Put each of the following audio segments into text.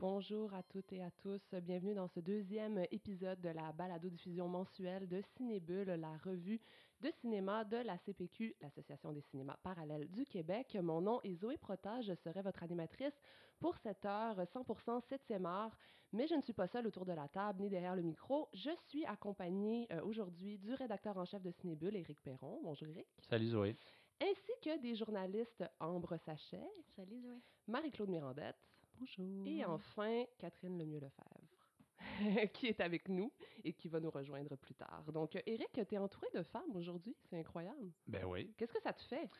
Bonjour à toutes et à tous. Bienvenue dans ce deuxième épisode de la balado-diffusion mensuelle de Cinébule, la revue de cinéma de la CPQ, l'Association des cinémas parallèles du Québec. Mon nom est Zoé Protage, je serai votre animatrice pour cette heure 100% 7e art, mais je ne suis pas seule autour de la table ni derrière le micro. Je suis accompagnée euh, aujourd'hui du rédacteur en chef de Cinébule, Éric Perron. Bonjour Éric. Salut Zoé. Ainsi que des journalistes Ambre Sachet. Salut Zoé. Marie-Claude Mirandette. Bonjour. Et enfin, Catherine Lemieux-Lefebvre, qui est avec nous et qui va nous rejoindre plus tard. Donc, Eric, tu es entouré de femmes aujourd'hui. C'est incroyable. Ben oui. Qu'est-ce que ça te fait?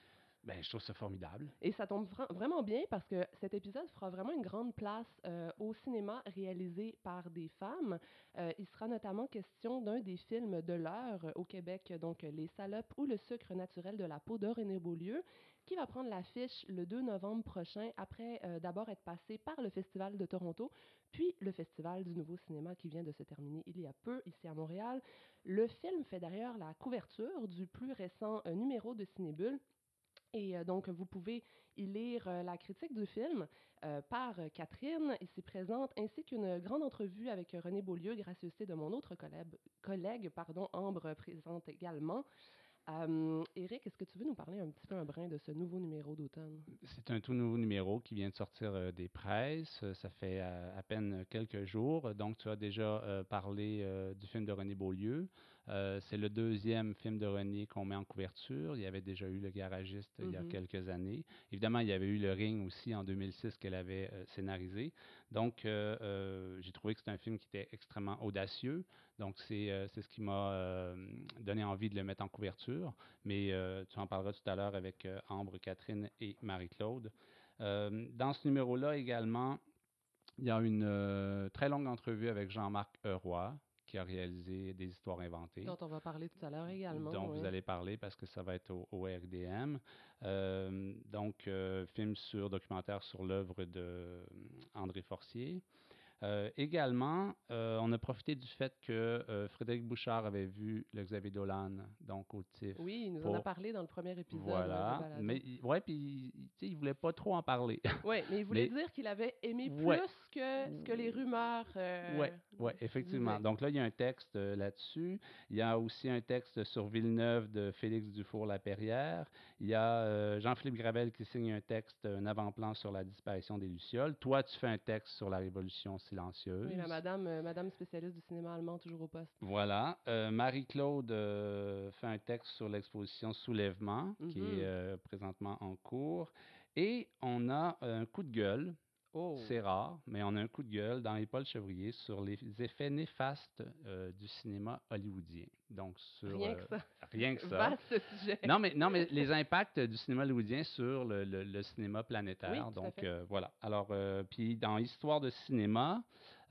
Ben, je trouve ça formidable. Et ça tombe vraiment bien parce que cet épisode fera vraiment une grande place euh, au cinéma réalisé par des femmes. Euh, il sera notamment question d'un des films de l'heure au Québec, donc Les salopes ou le sucre naturel de la peau de René Beaulieu, qui va prendre l'affiche le 2 novembre prochain après euh, d'abord être passé par le Festival de Toronto, puis le Festival du Nouveau Cinéma qui vient de se terminer il y a peu ici à Montréal. Le film fait d'ailleurs la couverture du plus récent numéro de Cinébule et euh, donc, vous pouvez y lire euh, la critique du film euh, par Catherine, ici présente, ainsi qu'une grande entrevue avec René Beaulieu, gracieuseté de mon autre collègue, collègue pardon, Ambre, présente également. Euh, est-ce que tu veux nous parler un petit peu un brin de ce nouveau numéro d'automne? C'est un tout nouveau numéro qui vient de sortir euh, des presses. Ça fait euh, à peine quelques jours. Donc, tu as déjà euh, parlé du film de René Beaulieu. C'est le deuxième film de René qu'on met en couverture. Il y avait déjà eu Le Garagiste il y a Mhm. quelques années. Évidemment, il y avait eu Le Ring aussi en 2006 qu'elle avait scénarisé. Donc, j'ai trouvé que c'était un film qui était extrêmement audacieux. Donc, c'est ce qui m'a donné envie de le mettre en couverture. Mais euh, tu en parleras tout à l'heure avec euh, Ambre, Catherine et Marie-Claude. Euh, dans ce numéro-là également, il y a une euh, très longue entrevue avec Jean-Marc Roy, qui a réalisé des histoires inventées. Dont on va parler tout à l'heure également. dont oui. vous allez parler parce que ça va être au, au RDM. Euh, donc, euh, film sur documentaire sur l'œuvre de euh, André Forcier. Euh, également, euh, on a profité du fait que euh, Frédéric Bouchard avait vu le Xavier Dolan, donc au TIFF. Oui, il nous en a parlé dans le premier épisode. de Voilà. Mais ouais, puis il- voulait pas trop en parler. Oui, mais il voulait Mais- dire qu'il avait aimé Ouais. plus que ce que les rumeurs. Oui, ouais, effectivement. disaient. Donc là, il y a un texte là-dessus. Il y a aussi un texte sur Villeneuve de Félix Dufour-Laperrière. Il y a Jean-Philippe Gravel qui signe un texte, un avant-plan sur la disparition des Lucioles. Toi, tu fais un texte sur la Révolution silencieuse. Oui, la madame, euh, madame spécialiste du cinéma allemand, toujours au poste. Voilà. Euh, Marie-Claude euh, fait un texte sur l'exposition Soulèvement, qui Mhm. est présentement en cours. Et on a un coup de gueule Oh. c'est rare, mais on a un coup de gueule dans Paul Chevrier sur les effets néfastes euh, du cinéma hollywoodien. Donc sur Rien que euh, ça. rien que ça. Vaste sujet. Non mais non mais les impacts du cinéma hollywoodien sur le, le- le cinéma planétaire. Oui, tout à Donc fait. euh, voilà. Alors euh, puis dans Histoire de cinéma,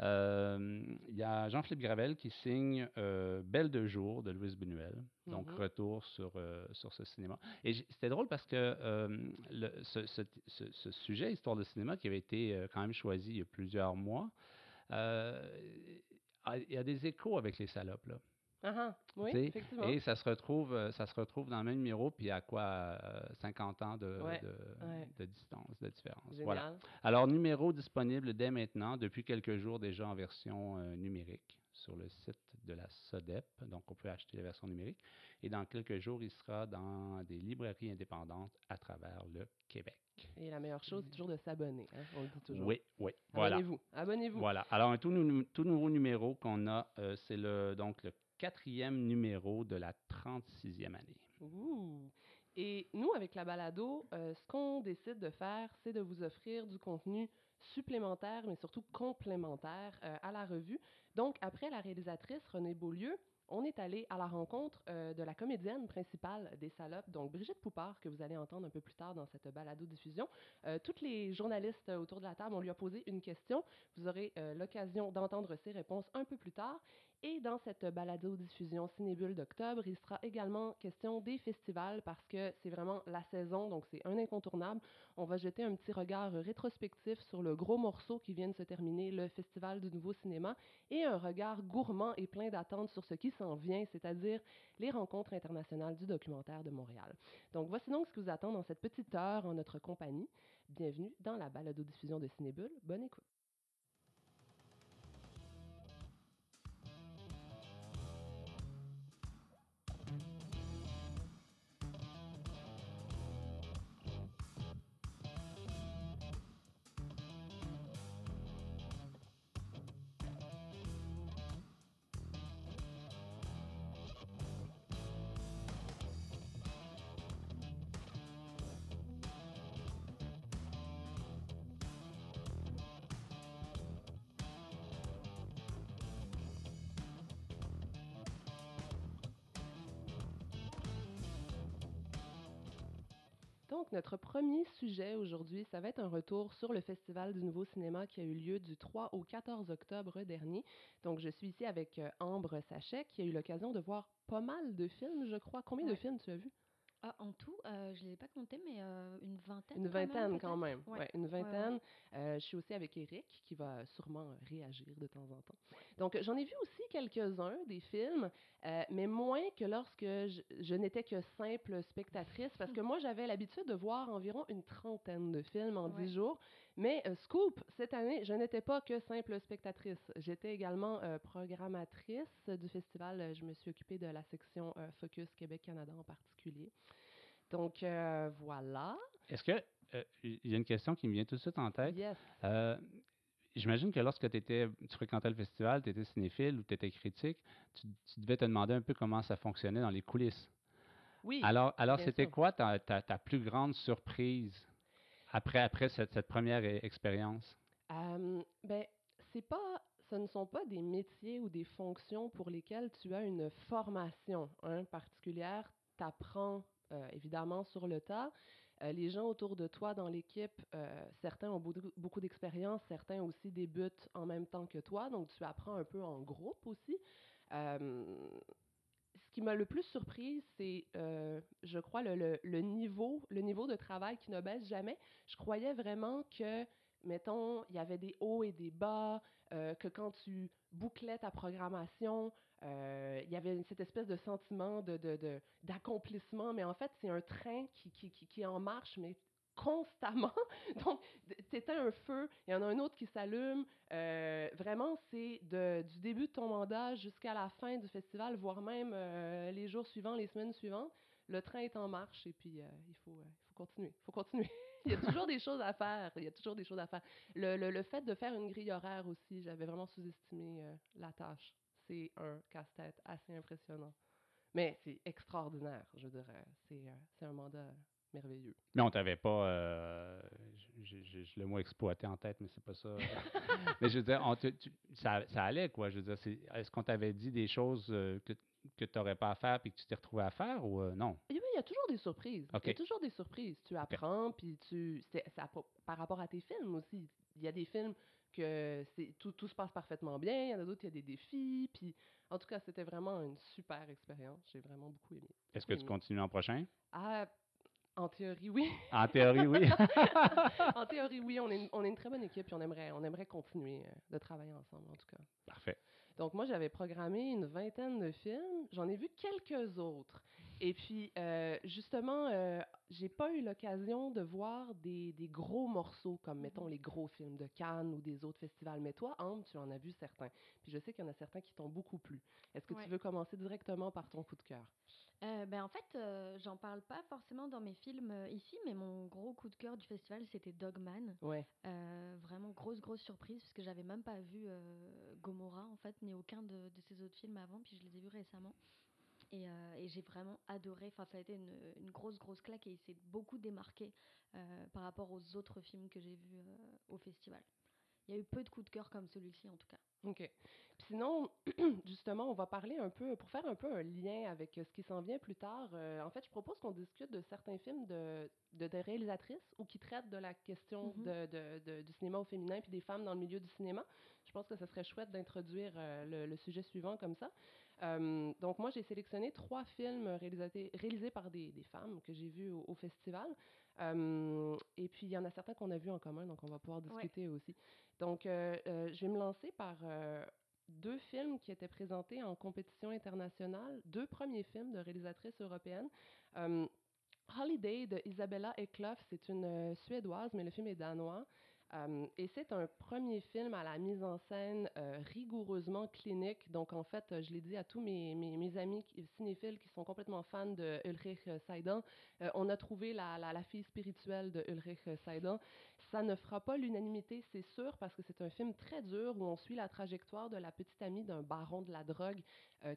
il y a Jean-Philippe Gravel qui signe euh, Belle de jour de Louise Buñuel. Donc Mhm. retour sur euh, sur ce cinéma. Et c'était drôle parce que euh, le- ce, ce- ce- ce sujet, Histoire de cinéma, qui avait été euh, quand même choisi il y a plusieurs mois, euh, il y a des échos avec les salopes. Là. Ah, ah, oui, effectivement. Et ça se retrouve, euh, ça se retrouve dans le même numéro, puis à quoi euh, 50 ans de, Ouais, de, ouais. de distance, de différence. Génial. Voilà. Alors, numéro disponible dès maintenant, depuis quelques jours déjà en version euh, numérique sur le site de la SODEP. Donc, on peut acheter la version numérique. Et dans quelques jours, il sera dans des librairies indépendantes à travers le Québec. Et la meilleure chose, c'est toujours de s'abonner. hein, on le dit toujours. Oui, oui. Voilà. Abonnez-vous. Abonnez-vous. Voilà. Alors, un tout, nou- tout nouveau numéro qu'on a, euh, c'est le, donc le quatrième numéro de la 36e année. Et nous, avec la balado, euh, ce qu'on décide de faire, c'est de vous offrir du contenu supplémentaire, mais surtout complémentaire euh, à la revue. Donc, après la réalisatrice Renée Beaulieu, on est allé à la rencontre euh, de la comédienne principale des salopes, donc Brigitte Poupard, que vous allez entendre un peu plus tard dans cette balado-diffusion. Toutes les journalistes autour de la table, on lui a posé une question. Vous aurez l'occasion d'entendre ses réponses un peu plus tard. Et dans cette balado-diffusion Cinébule d'octobre, il sera également question des festivals parce que c'est vraiment la saison, donc c'est un incontournable. On va jeter un petit regard rétrospectif sur le gros morceau qui vient de se terminer, le Festival du Nouveau Cinéma, et un regard gourmand et plein d'attentes sur ce qui s'en vient, c'est-à-dire les rencontres internationales du documentaire de Montréal. Donc voici donc ce qui vous attend dans cette petite heure en notre compagnie. Bienvenue dans la balado-diffusion de Cinébule. Bonne écoute. Donc, notre premier sujet aujourd'hui, ça va être un retour sur le Festival du Nouveau Cinéma qui a eu lieu du 3 au 14 octobre dernier. Donc, je suis ici avec euh, Ambre Sachet, qui a eu l'occasion de voir pas mal de films, je crois. Combien de films tu as vu? Ah, en tout, euh, je ne l'ai pas compté, mais euh, une vingtaine. Une vingtaine quand même. Ouais. Ouais, une vingtaine. Euh, je suis aussi avec Eric qui va sûrement réagir de temps en temps. Donc j'en ai vu aussi quelques-uns des films, mais moins que lorsque je, je n'étais que simple spectatrice, parce que moi j'avais l'habitude de voir environ une trentaine de films en dix jours. Mais euh, Scoop, cette année, je n'étais pas que simple spectatrice. J'étais également euh, programmatrice du festival. Euh, Je me suis occupée de la section euh, Focus Québec-Canada en particulier. Donc voilà. Est-ce que, il y a une question qui me vient tout de suite en tête? Yes. J'imagine que lorsque étais, tu fréquentais le festival, tu étais cinéphile ou tu étais critique, tu, tu devais te demander un peu comment ça fonctionnait dans les coulisses. Oui. Alors, alors c'était quoi ta, ta, ta plus grande surprise après, après cette, première e- expérience? Euh, ben, c'est pas, ce ne sont pas des métiers ou des fonctions pour lesquelles tu as une formation hein, particulière. Tu apprends évidemment sur le tas. Euh, les gens autour de toi dans l'équipe, euh, certains ont beaucoup d'expérience, certains aussi débutent en même temps que toi, donc tu apprends un peu en groupe aussi. Qui m'a le plus surprise, c'est, euh, je crois, le, niveau, le niveau de travail qui ne baisse jamais. Je croyais vraiment que, mettons, il y avait des hauts et des bas, euh, que quand tu bouclais ta programmation, euh, il y avait cette espèce de sentiment de, de- de- d'accomplissement, mais en fait, c'est un train qui, qui, qui est en marche, mais constamment. Donc, tu éteins un feu, il y en a un autre qui s'allume. Euh, vraiment, c'est du début de ton mandat jusqu'à la fin du festival, voire même euh, les jours suivants, les semaines suivantes. Le train est en marche et puis euh, il, faut, il faut continuer. Il faut continuer. il y a toujours des choses à faire. Il y a toujours des choses à faire. Le, le, le fait de faire une grille horaire aussi, j'avais vraiment sous-estimé la tâche. C'est un casse-tête assez impressionnant. Mais c'est extraordinaire, je dirais. C'est un mandat merveilleux. Mais on t'avait pas, euh, j'ai le mot exploité en tête, mais c'est pas ça. mais je veux dire, on te- tu- ça, ça allait, quoi. Je veux dire, est-ce qu'on t'avait dit des choses euh, que, que tu n'aurais pas à faire puis que tu t'es retrouvé à faire ou euh, non? Oui, il y a toujours des surprises. Il y a toujours des surprises. Tu apprends, puis tu. ça par rapport à tes films aussi. Il y a des films que tout, tout se passe parfaitement bien. Il y en a d'autres, il y a des défis. Puis, en tout cas, c'était vraiment une super expérience. J'ai vraiment beaucoup aimé. Est-ce que tu continues l'an prochain? Ah, en théorie, oui. En théorie, oui. en théorie, oui. On est, une, on est une très bonne équipe, puis on aimerait, on aimerait continuer euh, de travailler ensemble, en tout cas. Parfait. Donc, moi, j'avais programmé une vingtaine de films. J'en ai vu quelques autres. Et puis, euh, justement, euh, j'ai pas eu l'occasion de voir des, des gros morceaux, comme, mettons, les gros films de Cannes ou des autres festivals. Mais toi, Ambre, tu en as vu certains. Puis je sais qu'il y en a certains qui t'ont beaucoup plu. Est-ce que Ouais. tu veux commencer directement par ton coup de cœur? Euh, ben, en fait, euh, j'en parle pas forcément dans mes films euh, ici, mais mon gros coup de cœur du festival, c'était Dogman. Ouais. Vraiment grosse, grosse surprise, puisque j'avais même pas vu Gomorrah, en fait, ni aucun de, de ses autres films avant, puis je les ai vus récemment. Et, euh, et j'ai vraiment adoré, enfin, ça a été une, une grosse, grosse claque, et il s'est beaucoup démarqué euh, par rapport aux autres films que j'ai vus euh, au festival. Il y a eu peu de coups de cœur comme celui-ci, en tout cas. OK. Sinon, justement, on va parler un peu, pour faire un peu un lien avec euh, ce qui s'en vient plus tard, euh, en fait, je propose qu'on discute de certains films de, de, de réalisatrices ou qui traitent de la question Mhm. de, de- de- du cinéma au féminin puis des femmes dans le milieu du cinéma. Je pense que ce serait chouette d'introduire euh, le, le sujet suivant comme ça. Euh, donc, moi, j'ai sélectionné trois films réalisatés- réalisés par des, des femmes que j'ai vus au, au festival. Et puis, il y en a certains qu'on a vus en commun, donc on va pouvoir Ouais. discuter aussi. Donc, je vais me lancer par deux films qui étaient présentés en compétition internationale, deux premiers films de réalisatrices européennes. Euh, Holiday de Isabella Eklof, c'est une euh, Suédoise, mais le film est danois. Euh, et c'est un premier film à la mise en scène euh, rigoureusement clinique. Donc, en fait, euh, je l'ai dit à tous mes, amis cinéphiles qui sont complètement fans de Ulrich euh, on a trouvé la, la, fille spirituelle de Ulrich Seidan. Ça ne fera pas l'unanimité, c'est sûr, parce que c'est un film très dur où on suit la trajectoire de la petite amie d'un baron de la drogue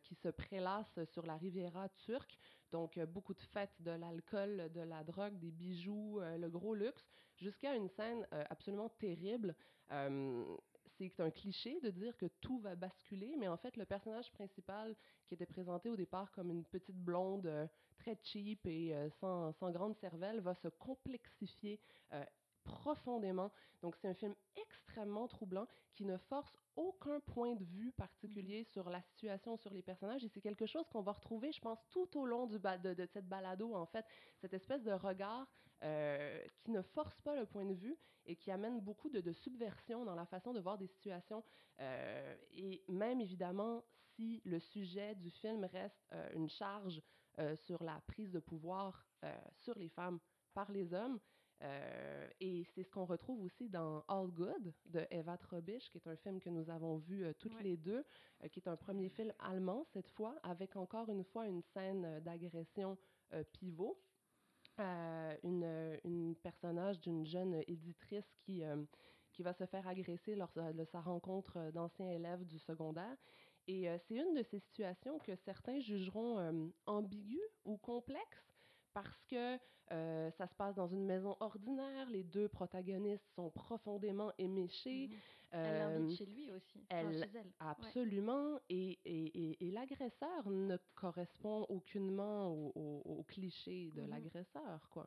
qui se prélasse sur la Riviera turque. Donc, beaucoup de fêtes, de l'alcool, de la drogue, des bijoux, le gros luxe, jusqu'à une scène euh, absolument terrible. Euh, c'est un cliché de dire que tout va basculer, mais en fait, le personnage principal qui était présenté au départ comme une petite blonde euh, très cheap et euh, sans, sans, grande cervelle va se complexifier euh, profondément. Donc, c'est un film extrêmement troublant qui ne force aucun point de vue particulier mm-hmm. sur la situation, sur les personnages. Et c'est quelque chose qu'on va retrouver, je pense, tout au long du de, de, cette balado, en fait. Cette espèce de regard euh, qui ne force pas le point de vue et qui amène beaucoup de, de subversion dans la façon de voir des situations. Euh, et même, évidemment, si le sujet du film reste euh, une charge sur la prise de pouvoir sur les femmes par les hommes, euh, et c'est ce qu'on retrouve aussi dans All Good de Eva Trobisch, qui est un film que nous avons vu euh, toutes Ouais. les deux, euh, qui est un premier film allemand cette fois, avec encore une fois une scène d'agression pivot. Euh, une, personnage d'une jeune éditrice qui, euh, qui va se faire agresser lors de, sa rencontre d'anciens élèves du secondaire. Et euh, c'est une de ces situations que certains jugeront euh, ambiguës ou complexes parce que euh, ça se passe dans une maison ordinaire, les deux protagonistes sont profondément éméchés. Mhm. Elle euh, l'invite chez lui aussi. enfin, elle- chez elle. Ouais. Absolument. Et, et, et, et l'agresseur ne correspond aucunement au, au, au cliché de Mhm. l'agresseur, quoi.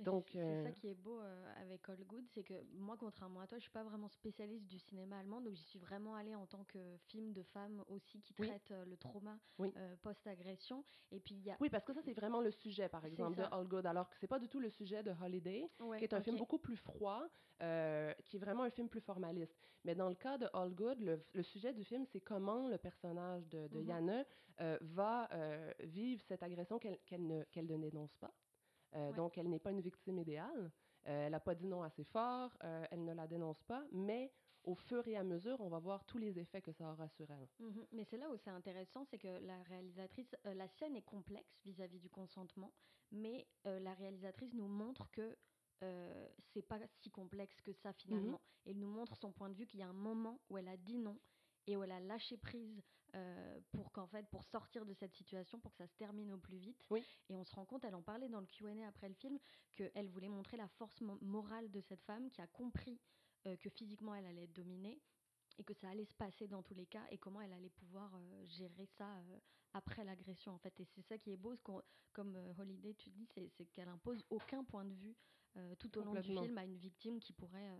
Donc, c'est ça euh, qui est beau euh, avec All Good, c'est que moi, contrairement à toi, je suis pas vraiment spécialiste du cinéma allemand, donc j'y suis vraiment allée en tant que film de femme aussi qui traite euh, le trauma Oui. post-agression. Et puis il y a Oui, parce que ça, c'est vraiment le sujet, par exemple, de. All Good, alors que c'est pas du tout le sujet de Holiday, Ouais, qui est un film beaucoup plus froid, euh, qui est vraiment un film plus formaliste. Mais dans le cas de All Good, le, le sujet du film, c'est comment le personnage de, de Mhm. Yana euh, va euh, vivre cette agression qu'elle ne, qu'elle ne dénonce pas. Euh, Ouais. Donc, elle n'est pas une victime idéale. Euh, elle n'a pas dit non assez fort, euh, elle ne la dénonce pas, mais au fur et à mesure, on va voir tous les effets que ça aura sur elle. Mhm. Mais c'est là où c'est intéressant, c'est que la réalisatrice, euh, la scène est complexe vis-à-vis du consentement, mais euh, la réalisatrice nous montre que euh, c'est pas si complexe que ça finalement. Elle nous montre son point de vue qu'il y a un moment où elle a dit non et où elle a lâché prise euh, pour qu'en fait pour sortir de cette situation, pour que ça se termine au plus vite. Oui. Et on se rend compte, elle en parlait dans le Q&A après le film, qu'elle voulait montrer la force mo- morale de cette femme qui a compris euh, que physiquement elle allait être dominée et que ça allait se passer dans tous les cas et comment elle allait pouvoir euh, gérer ça euh, après l'agression en fait et c'est ça qui est beau ce qu'on- comme euh, Holiday tu dis c'est qu'elle impose aucun point de vue tout au long du film à une victime qui pourrait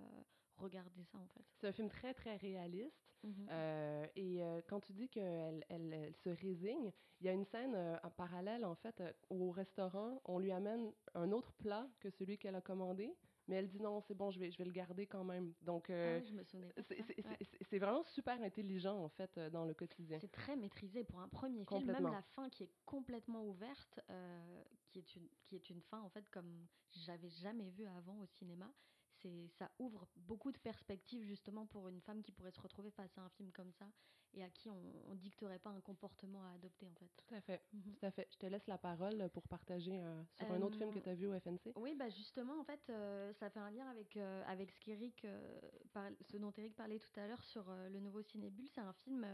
regarder ça en fait C'est un film très, très réaliste. Mhm. Euh, et euh, quand tu dis qu'elle elle, elle se résigne, il y a une scène euh, en parallèle, en fait, au restaurant. On lui amène un autre plat que celui qu'elle a commandé, mais elle dit non, c'est bon, je vais, je vais le garder quand même. Donc, Ah je me souvenais c'est Ouais. vraiment super intelligent, en fait, dans le quotidien. C'est très maîtrisé pour un premier film, même la fin qui est complètement ouverte, qui, est une, qui est une fin en fait comme j'avais jamais vu avant au cinéma. C'est, ça ouvre beaucoup de perspectives justement pour une femme qui pourrait se retrouver face à un film comme ça et à qui on, on dicterait pas un comportement à adopter en fait. Tout à fait. Mhm. Tout à fait. Je te laisse la parole pour partager euh, sur un autre film que Euh, tu as vu au FNC. Oui, bah justement, en fait, euh, ça fait un lien avec, avec ce, qu'Éric, ce dont Eric parlait tout à l'heure sur le nouveau Cinébule. C'est un film,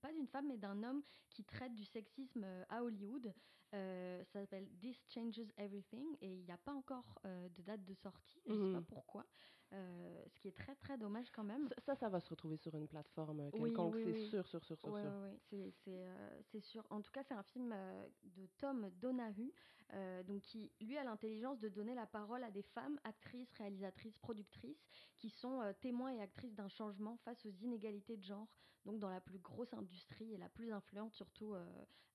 pas d'une femme, mais d'un homme qui traite du sexisme à Hollywood. Euh, ça s'appelle This Changes Everything et il n'y a pas encore euh, de date de sortie. Je ne sais Mhm. pas pourquoi. Euh, ce qui est très, très dommage quand même. Ça, ça, ça va se retrouver sur une plateforme euh, Oui, quelconque, oui, c'est oui. sûr, sûr, sûr, sûr, Ouais, sûr. ouais, c'est c'est, euh, c'est sûr. En tout cas, c'est un film euh, de Tom Donahue, donc qui lui a l'intelligence de donner la parole à des femmes, actrices, réalisatrices, productrices, qui sont témoins et actrices d'un changement face aux inégalités de genre, donc dans la plus grosse industrie et la plus influente, surtout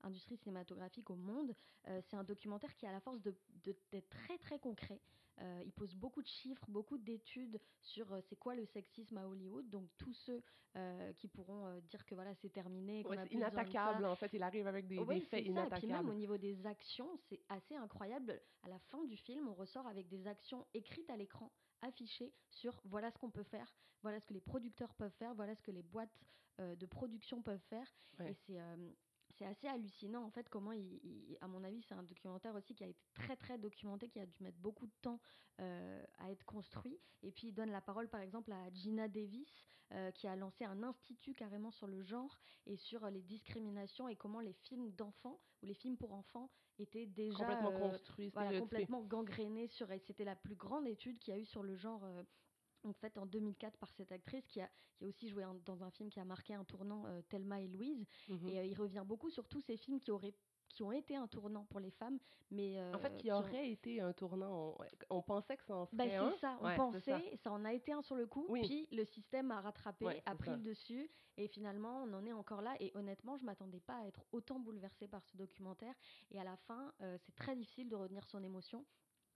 industrie cinématographique au monde. C'est un documentaire qui a la force de- de- d'être très très concret. Euh, il pose beaucoup de chiffres, beaucoup d'études sur euh, c'est quoi le sexisme à Hollywood. Donc tous ceux euh, qui pourront dire que voilà c'est terminé, qu'on Ouais, a de inattaquable, en fait. Il arrive avec des, Oui, des faits ça. Et puis même inattaquables. au niveau des actions, c'est assez incroyable. À la fin du film, on ressort avec des actions écrites à l'écran, affichées sur voilà ce qu'on peut faire, voilà ce que les producteurs peuvent faire, voilà ce que les boîtes euh, de production peuvent faire. Ouais. Et c'est euh, c'est assez hallucinant en fait comment il, il- à mon avis c'est un documentaire aussi qui a été très très documenté qui a dû mettre beaucoup de temps euh, à être construit. Et puis il donne la parole par exemple à Gina Davis euh, qui a lancé un institut carrément sur le genre et sur euh, les discriminations et comment les films d'enfants ou les films pour enfants étaient déjà complètement euh, voilà, complètement gangrénés sur et c'était la plus grande étude qu'il y a eu sur le genre euh, en fait en 2004 par cette actrice qui a, qui a aussi joué dans un film qui a marqué un tournant, euh, Thelma et Louise. Mhm. Et euh, il revient beaucoup sur tous ces films qui auraient qui ont été un tournant pour les femmes, mais en fait, euh, qui ont- aurait été un tournant. On, on pensait que ça en Bah, serait un. c'est ça, on Ouais, pensait, ça. ça. en a été un sur le coup, Oui. puis le système a rattrapé, Ouais, a pris ça. le dessus, et finalement on en est encore là. Et honnêtement, je m'attendais pas à être autant bouleversée par ce documentaire. Et à la fin, euh, c'est très difficile de retenir son émotion.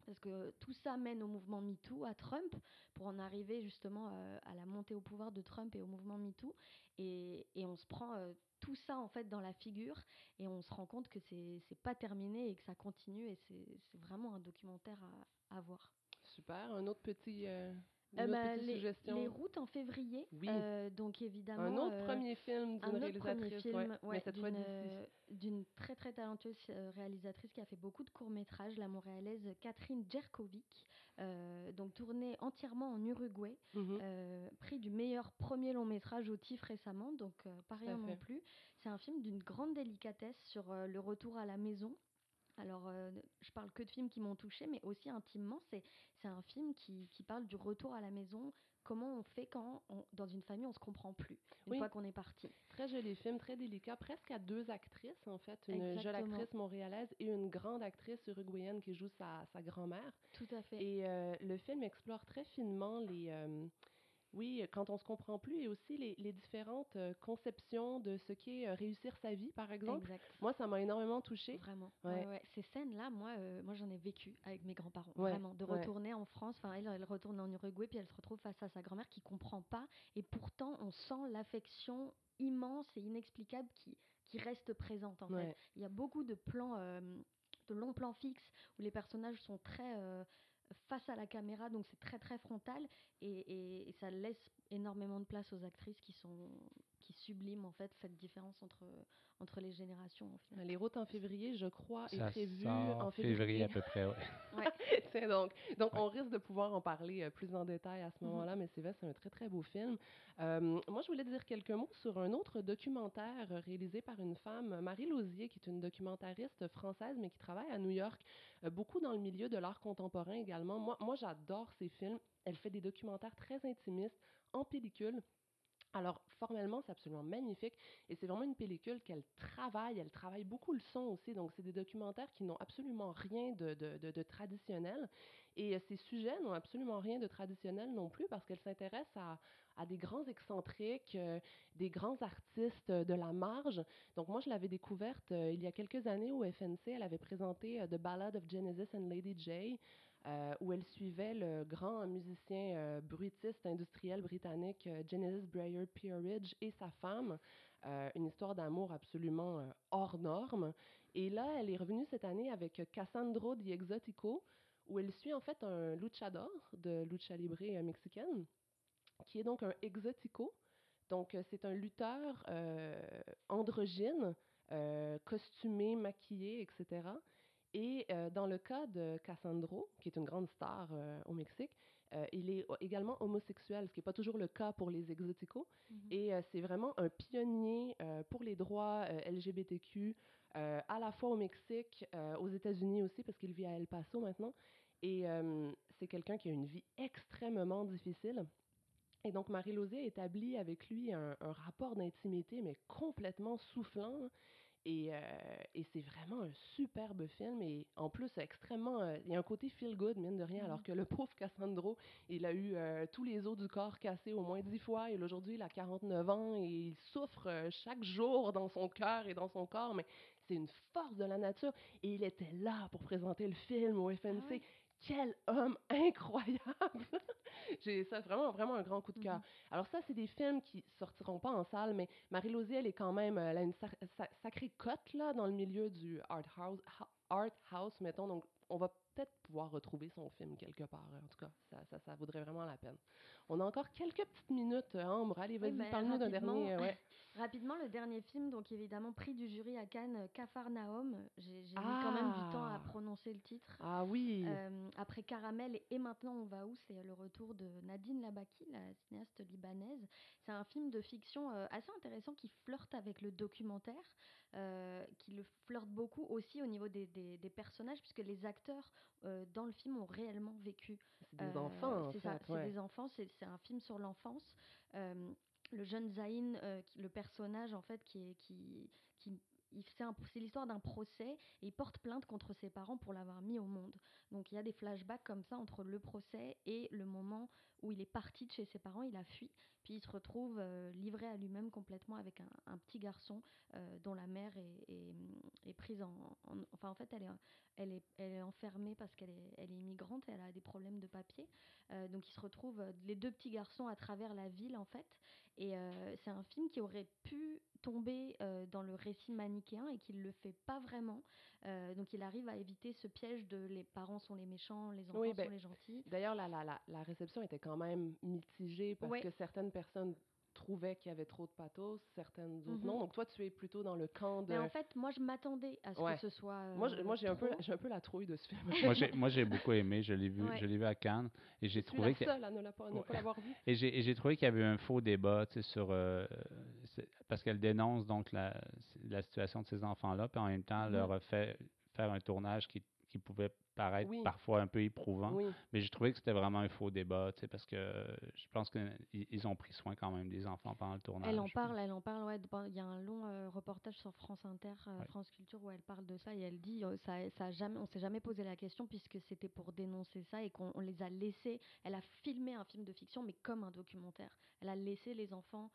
Parce que tout ça mène au mouvement MeToo, à Trump, pour en arriver justement euh, à la montée au pouvoir de Trump et au mouvement MeToo. Et, on se prend euh, tout ça en fait dans la figure et on se rend compte que c'est pas terminé et que ça continue. Et c'est vraiment un documentaire à, voir. Super. Un autre petit. euh, Euh, bah, les, les routes en février. Oui. euh, donc évidemment. un autre euh, premier film un d'une réalisatrice. film, ouais, ouais, mais cette fois d'une d'ici. euh, d'une très très talentueuse réalisatrice qui a fait beaucoup de courts métrages, la montréalaise Catherine Djerkovic, donc tournée entièrement en Uruguay, Mhm. euh, prix du meilleur premier long métrage au TIFF récemment, donc pas rien non plus. C'est un film d'une grande délicatesse sur le retour à la maison. Alors, euh, je parle que de films qui m'ont touchée, mais aussi intimement, c'est c'est un film qui, qui parle du retour à la maison. Comment on fait quand, on- dans une famille, on se comprend plus une Oui. fois qu'on est parti? Très joli film, très délicat, presque à deux actrices en fait, une jeune actrice montréalaise et une grande actrice uruguayenne qui joue sa, sa grand-mère. Tout à fait. Et euh, le film explore très finement les, euh, oui, quand on se comprend plus et aussi les, les différentes euh, conceptions de ce qu'est euh, réussir sa vie, par exemple. Exact. Moi, ça m'a énormément touchée. Vraiment. Ouais. Ces scènes-là, moi, euh, moi j'en ai vécu avec mes grands-parents. Ouais, Vraiment. De retourner en France. Enfin, elle, elle retourne en Uruguay, puis elle se retrouve face à sa grand-mère qui comprend pas. Et pourtant, on sent l'affection immense et inexplicable qui, qui reste présente, en fait. Il y a beaucoup de plans, euh, de longs plans fixes où les personnages sont très euh, face à la caméra, donc c'est très très frontal. Et, ça laisse énormément de place aux actrices qui sont qui subliment en fait cette différence entre entre les générations. Les routes en février, je crois, est Ça prévu sort en février février. à peu près, ouais. C'est donc, donc Ouais. on risque de pouvoir en parler euh, plus en détail à ce Mhm. moment-là, mais c'est vrai, c'est un très très beau film. Euh, moi, je voulais dire quelques mots sur un autre documentaire euh, réalisé par une femme, Marie Lausier, qui est une documentariste française, mais qui travaille à New York, euh, beaucoup dans le milieu de l'art contemporain également. Moi, moi j'adore ses films. Elle fait des documentaires très intimistes en pellicule. Alors, formellement, c'est absolument magnifique. Et c'est vraiment une pellicule qu'elle travaille. Elle travaille beaucoup le son aussi. Donc, c'est des documentaires qui n'ont absolument rien de, de- de- traditionnel. Et ces sujets n'ont absolument rien de traditionnel non plus parce qu'elle s'intéresse à, à des grands excentriques, euh, des grands artistes de la marge. Donc, moi, je l'avais découverte euh, il y a quelques années au FNC. Elle avait présenté euh, The Ballad of Genesis and Lady J. euh, où elle suivait le grand musicien euh, bruitiste industriel britannique euh, Genesis Breyer Peerage et sa femme. Euh, une histoire d'amour absolument hors norme. Et là, elle est revenue cette année avec Cassandro di Exotico, où elle suit en fait un luchador de lucha libre mexicaine, qui est donc un exotico. Donc, c'est un lutteur androgyne, costumé, maquillé, etc. Et euh, dans le cas de Cassandro, qui est une grande star euh, au Mexique, euh, il est également homosexuel, ce qui n'est pas toujours le cas pour les exoticos. Mhm. Et c'est vraiment un pionnier pour les droits LGBTQ, à la fois au Mexique, aux États-Unis aussi, parce qu'il vit à El Paso maintenant. Et c'est quelqu'un qui a une vie extrêmement difficile. Et donc, Marie-Losée établit avec lui un, un rapport d'intimité, mais complètement soufflant. Et, euh, et c'est vraiment un superbe film. Et en plus, extrêmement. euh, il y a un côté feel good, mine de rien. Alors que le pauvre Cassandro, il a eu euh, tous les os du corps cassés au moins dix fois. Et aujourd'hui, il a 49 ans et il souffre chaque jour dans son cœur et dans son corps. Mais c'est une force de la nature. Et il était là pour présenter le film au FNC. ouais? Quel homme incroyable! J'ai ça vraiment, vraiment un grand coup de cœur. Mhm. Alors ça, c'est des films qui sortiront pas en salle, mais Marie Lausier, elle est quand même, euh, elle a une sac- sa- sacrée cote là dans le milieu du art house, ha- art house, mettons. Donc, on va peut-être pouvoir retrouver son film quelque part. En tout cas, ça, ça, ça vaudrait vraiment la peine. On a encore quelques petites minutes, euh, Ambre. Allez, vas-y, ben, parle-nous d'un dernier. euh, ouais. Rapidement, le dernier film, donc évidemment prix du jury à Cannes, Capharnaüm. J'ai j'ai mis quand même du temps à Ah. influencé le titre. Ah oui. Euh, après Caramel et Maintenant on va où? C'est le retour de Nadine Labaki, la cinéaste libanaise. C'est un film de fiction euh, assez intéressant qui flirte avec le documentaire, euh, qui le flirte beaucoup aussi au niveau des, des, des personnages, puisque les acteurs dans le film ont réellement vécu. C'est des enfants, C'est ça, c'est des enfants, c'est un film sur l'enfance. le jeune Zayn, le personnage en fait qui est qui, qui c'est l'histoire d'un procès et il porte plainte contre ses parents pour l'avoir mis au monde. Donc il y a des flashbacks comme ça entre le procès et le moment où il est parti de chez ses parents, il a fui, puis il se retrouve euh, livré à lui-même complètement avec un, petit garçon euh, dont la mère est, prise en, Enfin en fait elle est, est, est enfermée parce qu'elle est, elle est immigrante, elle a des problèmes de papier. Euh, donc ils se retrouvent, les deux petits garçons, à travers la ville en fait. Et c'est un film qui aurait pu tomber dans le récit manichéen et qu'il le fait pas vraiment. Euh, donc il arrive à éviter ce piège de les parents sont les méchants, les enfants ben, sont les gentils. D'ailleurs, la, la, la, la, réception était quand même mitigée parce que certaines personnes trouvaient qu'il y avait trop de pathos, certaines autres non. Donc toi, tu es plutôt dans le camp de. Mais en fait, moi, je m'attendais à ce que ce soit. moi, moi, j'ai un peu, j'ai un peu la trouille de ce film. moi, j'ai, moi, j'ai beaucoup aimé. Je l'ai vu, je l'ai vu à Cannes et j'ai trouvé que. Seule à ne, pas, l'avoir vu. Et j'ai, trouvé qu'il y avait un faux débat, tu sais, sur euh, parce qu'elle dénonce donc la, la situation de ces enfants-là, puis en même temps, elle mhm. leur a fait faire un tournage qui, qui pouvait paraître parfois un peu éprouvant. Mais j'ai trouvé que c'était vraiment un faux débat, parce que je pense qu'ils ont pris soin quand même des enfants pendant le tournage. Elle en parle, elle en parle, ouais. Il y a un long euh, reportage sur France Inter, euh, France Culture, où elle parle de ça et elle dit euh, ça, ça a jamais, on s'est jamais posé la question puisque c'était pour dénoncer ça et qu'on les a laissés. Elle a filmé un film de fiction, mais comme un documentaire. Elle a laissé les enfants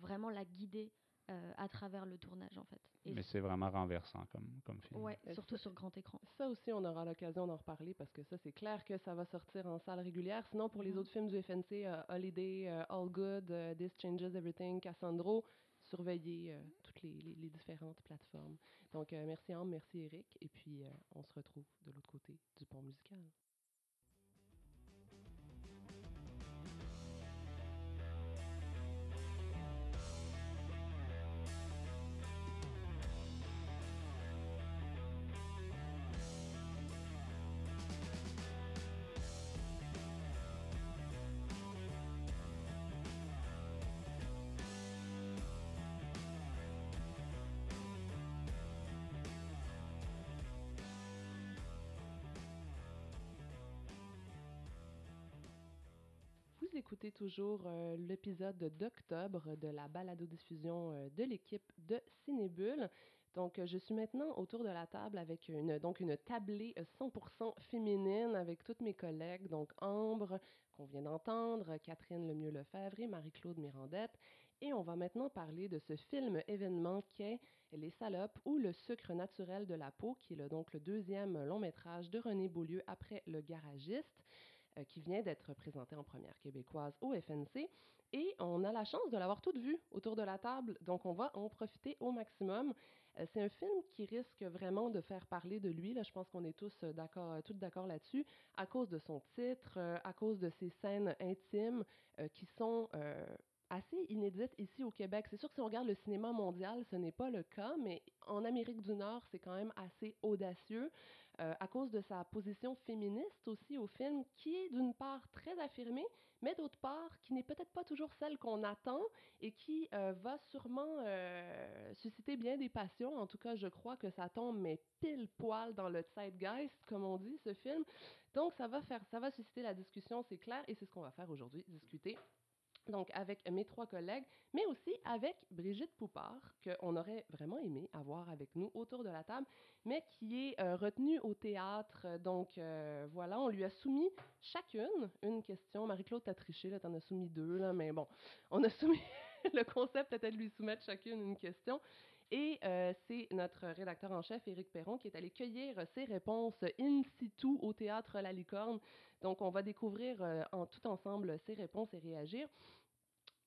vraiment la guider euh, à travers le tournage en fait. Mais c'est vraiment renversant comme, comme film. Ouais, surtout sur grand écran. Ça aussi, on aura l'occasion d'en reparler parce que ça, c'est clair que ça va sortir en salle régulière. Sinon, pour les mm-hmm. autres films du FNC, euh, Holiday, euh, All Good, This Changes Everything, Cassandro, surveillez toutes les, les, les, différentes plateformes. Donc, merci Anne, merci Eric. Et puis, on se retrouve de l'autre côté du pont musical. Toujours euh, l'épisode d'octobre de la balado-diffusion euh, de l'équipe de Cinébule. Donc, je suis maintenant autour de la table avec une, donc une tablée 100% féminine avec toutes mes collègues, donc Ambre, qu'on vient d'entendre, Catherine Lemieux-Lefebvre et Marie-Claude Mirandette. Et on va maintenant parler de ce film événement qu'est Les salopes ou le sucre naturel de la peau, qui est donc le deuxième long métrage de René Beaulieu après Le Garagiste. Euh, qui vient d'être présenté en première québécoise au FNC. Et on a la chance de l'avoir toute vue autour de la table, donc on va en profiter au maximum. Euh, c'est un film qui risque vraiment de faire parler de lui. Là, je pense qu'on est tous euh, d'accord, toutes d'accord là-dessus, à cause de son titre, à cause de ses scènes intimes qui sont assez inédites ici au Québec. C'est sûr que si on regarde le cinéma mondial, ce n'est pas le cas, mais en Amérique du Nord, c'est quand même assez audacieux. Euh, à cause de sa position féministe aussi au film, qui est d'une part très affirmée, mais d'autre part qui n'est peut-être pas toujours celle qu'on attend et qui euh, va sûrement euh, susciter bien des passions. En tout cas, je crois que ça tombe mais pile poil dans le zeitgeist, comme on dit, ce film. Donc, ça va faire, ça va susciter la discussion, c'est clair, et c'est ce qu'on va faire aujourd'hui, discuter donc avec mes trois collègues, mais aussi avec Brigitte Poupard, qu'on aurait vraiment aimé avoir avec nous autour de la table, mais qui est euh, retenue au théâtre. Donc euh, voilà, on lui a soumis chacune une question. Marie-Claude, t'as triché, là, t'en as soumis deux, là, mais bon, on a soumis... le concept était de lui soumettre chacune une question. Et euh, c'est notre rédacteur en chef, Éric Perron, qui est allé cueillir ses réponses in situ au théâtre La Licorne. Donc, on va découvrir en tout ensemble ses réponses et réagir.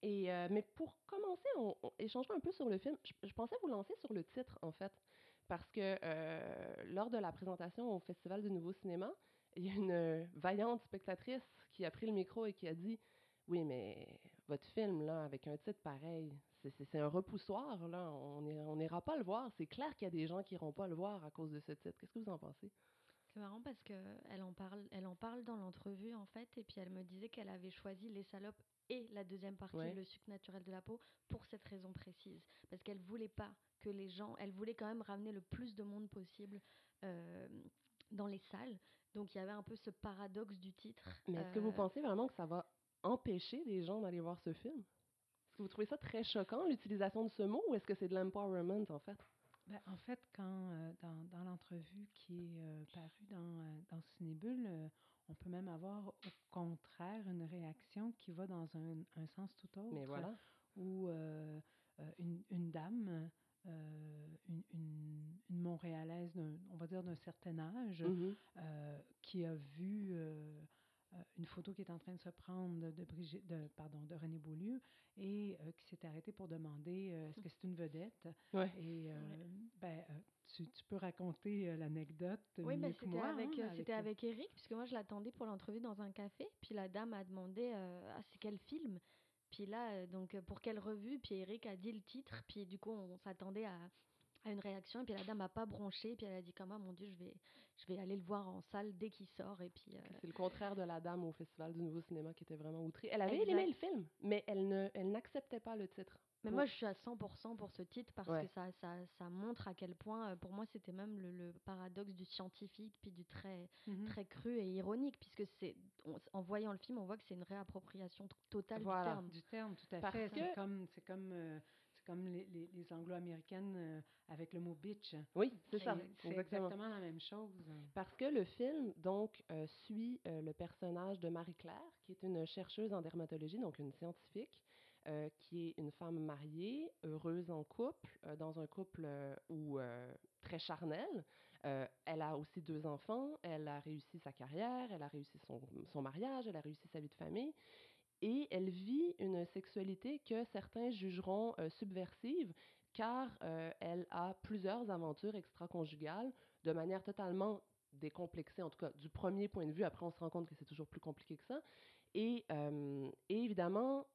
Euh, mais pour commencer, on, échangerait un peu sur le film. Je, pensais vous lancer sur le titre, en fait, parce que euh, lors de la présentation au Festival du Nouveau Cinéma, il y a une euh, vaillante spectatrice qui a pris le micro et qui a dit Oui, mais votre film, là, avec un titre pareil, c'est un repoussoir, là. On n'ira pas le voir. C'est clair qu'il y a des gens qui n'iront pas le voir à cause de ce titre. Qu'est-ce que vous en pensez? C'est marrant parce que elle en parle, elle en parle dans l'entrevue en fait, et puis elle me disait qu'elle avait choisi les salopes et la deuxième partie, le sucre naturel de la peau, pour cette raison précise, parce qu'elle voulait pas que les gens, elle voulait quand même ramener le plus de monde possible euh, dans les salles. Donc il y avait un peu ce paradoxe du titre. Mais est-ce que vous euh, pensez vraiment que ça va empêcher les gens d'aller voir ce film? Est-ce que vous trouvez ça très choquant l'utilisation de ce mot, ou est-ce que c'est de l'empowerment en fait? Ben, en fait, quand euh, dans, dans l'entrevue qui est euh, parue dans, euh, dans Cinébule, on peut même avoir au contraire une réaction qui va dans un, un sens tout autre. Mais voilà. Où une, une, dame, une, une, une, Montréalaise, on va dire d'un certain âge, mm-hmm. qui a vu une photo qui est en train de se prendre de, Brigitte, de, pardon, de René Beaulieu et euh, qui s'est arrêtée pour demander euh, est-ce que c'est une vedette? Ouais. Et ben, tu, tu, peux raconter l'anecdote. Oui, ben, c'était avec, hein, c'était avec Eric, puisque moi je l'attendais pour l'entrevue dans un café. Puis la dame a demandé ah, c'est quel film? Puis là, donc pour quelle revue? Puis Eric a dit le titre. Puis du coup, on s'attendait à, à une réaction et puis la dame n'a pas bronché puis elle a dit comme ah mon dieu je vais je vais aller le voir en salle dès qu'il sort et puis euh, c'est le contraire de la dame au festival du nouveau cinéma qui était vraiment outrée. Elle avait aimé le film mais elle ne elle n'acceptait pas le titre. Mais moi je suis à 100% pour ce titre parce que ça, ça, ça montre à quel point euh, pour moi c'était même le, paradoxe du scientifique puis du très mhm. très cru et ironique puisque c'est en voyant le film on voit que c'est une réappropriation totale du terme. Du terme tout à fait. C'est comme c'est comme euh, comme les, les, anglo-américaines euh, avec le mot bitch. Oui, c'est ça. C'est exactement. la même chose. Parce que le film, donc, euh, suit euh, le personnage de Marie-Claire, qui est une chercheuse en dermatologie, donc une scientifique, qui est une femme mariée, heureuse en couple, dans un couple où, très charnel. elle a aussi deux enfants, elle a réussi sa carrière, elle a réussi son, son mariage, elle a réussi sa vie de famille et elle vit une sexualité que certains jugeront euh, subversive car euh, elle a plusieurs aventures extra-conjugales de manière totalement décomplexée, en tout cas du premier point de vue. Après, on se rend compte que c'est toujours plus compliqué que ça. Et, euh, et évidemment,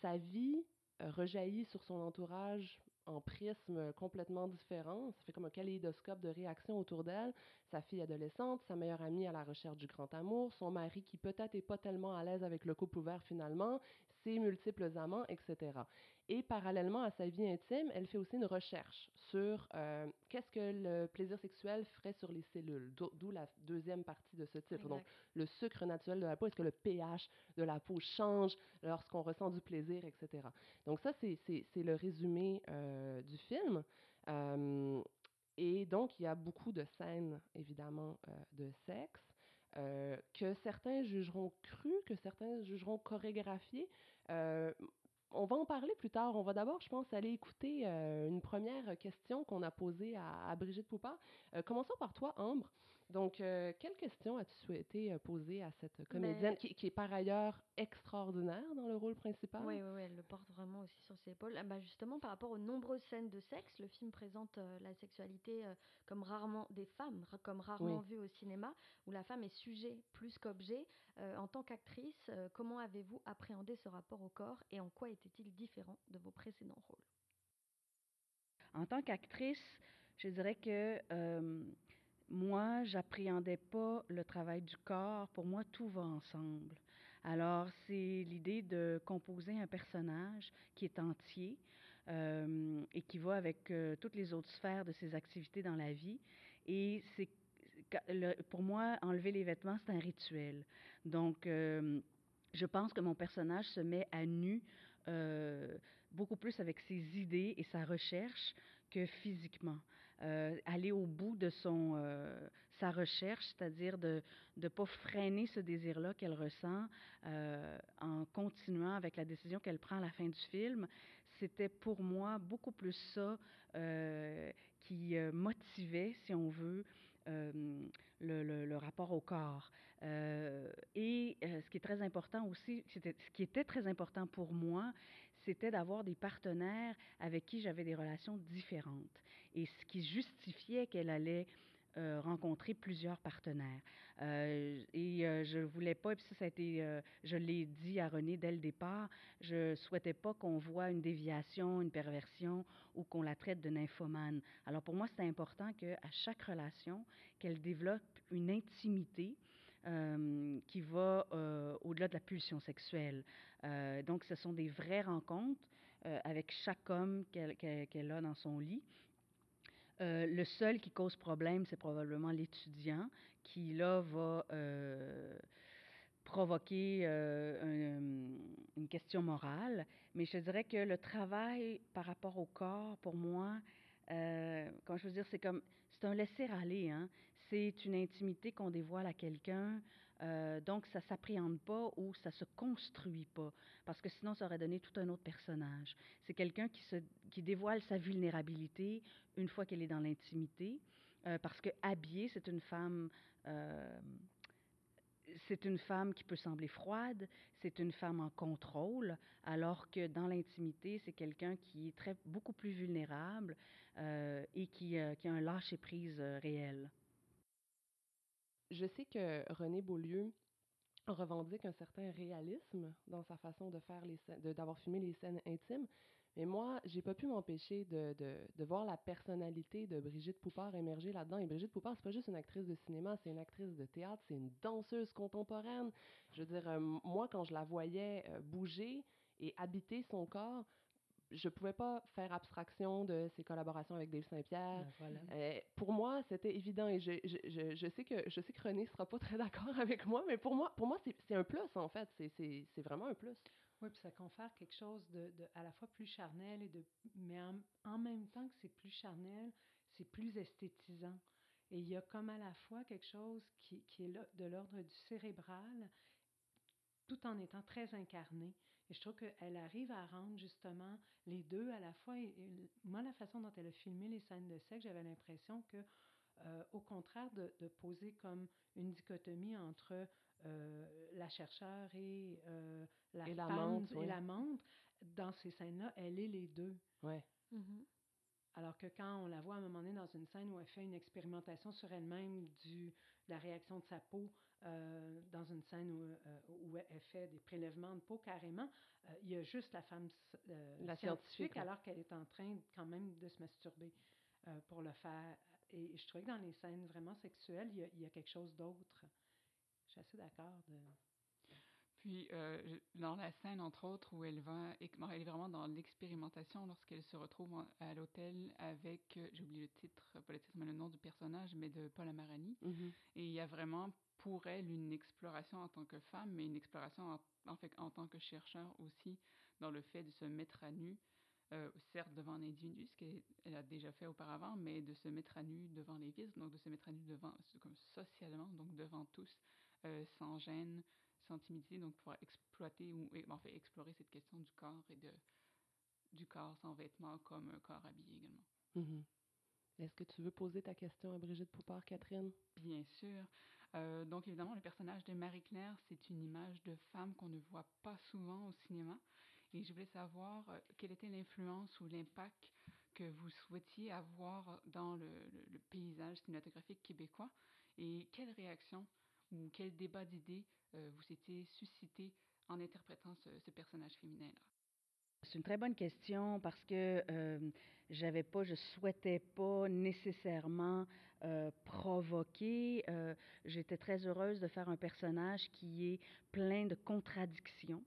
sa vie rejaillit sur son entourage en prisme complètement différent. Ça fait comme un kaléidoscope de réactions autour d'elle. Sa fille adolescente, sa meilleure amie à la recherche du grand amour, son mari qui peut-être n'est pas tellement à l'aise avec le couple ouvert finalement, ses multiples amants, etc. Et parallèlement à sa vie intime, elle fait aussi une recherche sur euh, qu'est-ce que le plaisir sexuel ferait sur les cellules, d'où la deuxième partie de ce titre. Donc, le sucre naturel de la peau, est-ce que le pH de la peau change lorsqu'on ressent du plaisir, etc. Donc, ça, c'est le résumé euh, du film. Euh, et donc, il y a beaucoup de scènes, évidemment, de sexe. que certains jugeront cru, que certains jugeront chorégraphié on va en parler plus tard. On va d'abord, je pense, aller écouter euh, une première question qu'on a posée à, Brigitte Poupard. Euh, commençons par toi, Ambre. Donc, euh, quelle question as-tu souhaité euh, poser à cette comédienne qui, qui, est par ailleurs extraordinaire dans le rôle principal? Oui, oui, oui, elle le porte vraiment aussi sur ses épaules. Ah, bah, justement, par rapport aux nombreuses scènes de sexe, le film présente euh, la sexualité comme rarement des femmes, comme rarement vue au cinéma, où la femme est sujet plus qu'objet. en tant qu'actrice, comment avez-vous appréhendé ce rapport au corps et en quoi était-il différent de vos précédents rôles? En tant qu'actrice, je dirais que moi, j'appréhendais pas le travail du corps. Pour moi, tout va ensemble. Alors, c'est l'idée de composer un personnage qui est entier euh, et qui va avec euh, toutes les autres sphères de ses activités dans la vie. Et c'est pour moi, enlever les vêtements, c'est un rituel. Donc, euh, je pense que mon personnage se met à nu beaucoup plus avec ses idées et sa recherche que physiquement. Euh, aller au bout de son, euh, sa recherche, c'est-à-dire de ne pas freiner ce désir-là qu'elle ressent euh, en continuant avec la décision qu'elle prend à la fin du film. C'était pour moi beaucoup plus ça qui motivait, si on veut, le, le, rapport au corps. et ce qui est très important aussi, ce qui était très important pour moi, c'était d'avoir des partenaires avec qui j'avais des relations différentes. Et ce qui justifiait qu'elle allait rencontrer plusieurs partenaires. et je ne voulais pas, et puis ça, ça a été, je l'ai dit à René dès le départ, je souhaitais pas qu'on voit une déviation, une perversion ou qu'on la traite de nymphomane. Alors pour moi, c'est important qu'à chaque relation, qu'elle développe une intimité euh, qui va euh, au-delà de la pulsion sexuelle. Euh, donc, ce sont des vraies rencontres avec chaque homme qu'elle a dans son lit. Le seul qui cause problème, c'est probablement l'étudiant qui, là, va provoquer une question morale. Mais je dirais que le travail par rapport au corps, pour moi, euh, comment je veux dire, c'est comme, c'est un laisser-aller. Hein? C'est une intimité qu'on dévoile à quelqu'un. Euh, donc, ça s'appréhende pas ou ça se construit pas, parce que sinon, ça aurait donné tout un autre personnage. C'est quelqu'un qui, dévoile sa vulnérabilité une fois qu'elle est dans l'intimité, euh, parce que habillée, c'est une femme euh, c'est une femme qui peut sembler froide, c'est une femme en contrôle, alors que dans l'intimité, c'est quelqu'un qui est beaucoup plus vulnérable et qui, qui, a un lâcher-prise réel. Je sais que René Beaulieu revendique un certain réalisme dans sa façon de faire les d'avoir filmé les scènes intimes, mais moi, j'ai pas pu m'empêcher de, de, voir la personnalité de Brigitte Poupard émerger là-dedans. Et Brigitte Poupard, c'est pas juste une actrice de cinéma, c'est une actrice de théâtre, c'est une danseuse contemporaine. Je veux dire, euh, moi, quand je la voyais euh, bouger et habiter son corps, je pouvais pas faire abstraction de ses collaborations avec Dave Saint-Pierre. Ben, euh, pour moi, c'était évident et je, je, je, sais que je sais que René sera pas très d'accord avec moi, mais pour moi, pour moi, c'est un plus en fait. C'est vraiment un plus. Oui, puis ça confère quelque chose de, de, à la fois plus charnel, et de, mais en, en même temps que c'est plus charnel, c'est plus esthétisant. Et il y a comme à la fois quelque chose qui, qui est là, de l'ordre du cérébral, tout en étant très incarné. Et je trouve qu'elle arrive à rendre justement les deux à la fois. Et, moi, la façon dont elle a filmé les scènes de sexe, j'avais l'impression que, euh, au contraire de, de, poser comme une dichotomie entre euh, la chercheure et euh, la et femme et la menthe, dans ces scènes-là, elle est les deux. Ouais. Mm-hmm. Alors que quand on la voit à un moment donné dans une scène où elle fait une expérimentation sur elle-même du la réaction de sa peau, euh, dans une scène où, euh, où, elle fait des prélèvements de peau carrément, euh, il y a juste la femme la scientifique, alors qu'elle est en train quand même de se masturber pour le faire. Et je trouvais que dans les scènes vraiment sexuelles, il y a, il y a quelque chose d'autre. Je suis assez d'accord. De... Puis, euh, dans la scène, entre autres, où elle va, elle est vraiment dans l'expérimentation lorsqu'elle se retrouve à l'hôtel avec, euh, j'ai oublié le titre, pas le titre, mais le nom du personnage, mais de Paul Amarani. Mm -hmm. Et il y a vraiment pour elle une exploration en tant que femme, mais une exploration en, en fait en tant que chercheur aussi, dans le fait de se mettre à nu, euh, certes devant un individu, ce qu'elle a déjà fait auparavant, mais de se mettre à nu devant les vices, donc de se mettre à nu devant, comme socialement, donc devant tous, euh, sans gêne, sans timidité, donc pouvoir exploiter ou en fait explorer cette question du corps et de du corps sans vêtements comme un corps habillé également. Mm -hmm. Est-ce que tu veux poser ta question à Brigitte Poupard, Catherine? Bien sûr. Euh, donc évidemment, le personnage de Marie-Claire, c'est une image de femme qu'on ne voit pas souvent au cinéma. Et je voulais savoir euh, quelle était l'influence ou l'impact que vous souhaitiez avoir dans le, le, le paysage cinématographique québécois et quelle réaction ou quel débat d'idées euh, vous étiez suscité en interprétant ce, personnage féminin-là? C'est une très bonne question parce que euh, j'avais pas, je souhaitais pas nécessairement euh, provoquer. Euh, J'étais très heureuse de faire un personnage qui est plein de contradictions.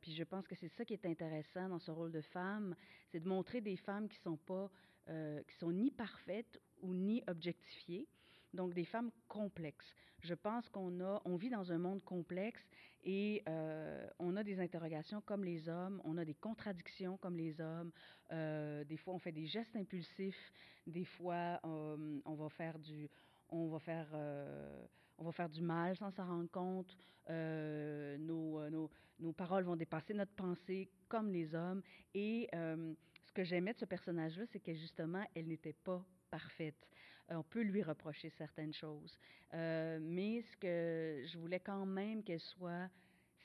Puis je pense que c'est ça qui est intéressant dans ce rôle de femme, c'est de montrer des femmes qui sont pas, qui sont ni parfaites ou ni objectifiées, donc des femmes complexes. Je pense qu'on a, on vit dans un monde complexe et euh, on a des interrogations comme les hommes, on a des contradictions comme les hommes. Euh, des fois, on fait des gestes impulsifs. Des fois, euh, on va faire du, on va faire, on va faire du mal sans s'en rendre compte. Nos, nos, nos paroles vont dépasser notre pensée comme les hommes. Et ce que j'aimais de ce personnage-là, c'est que justement, elle n'était pas parfaite. Euh, on peut lui reprocher certaines choses. Euh, mais ce que je voulais quand même qu'elle soit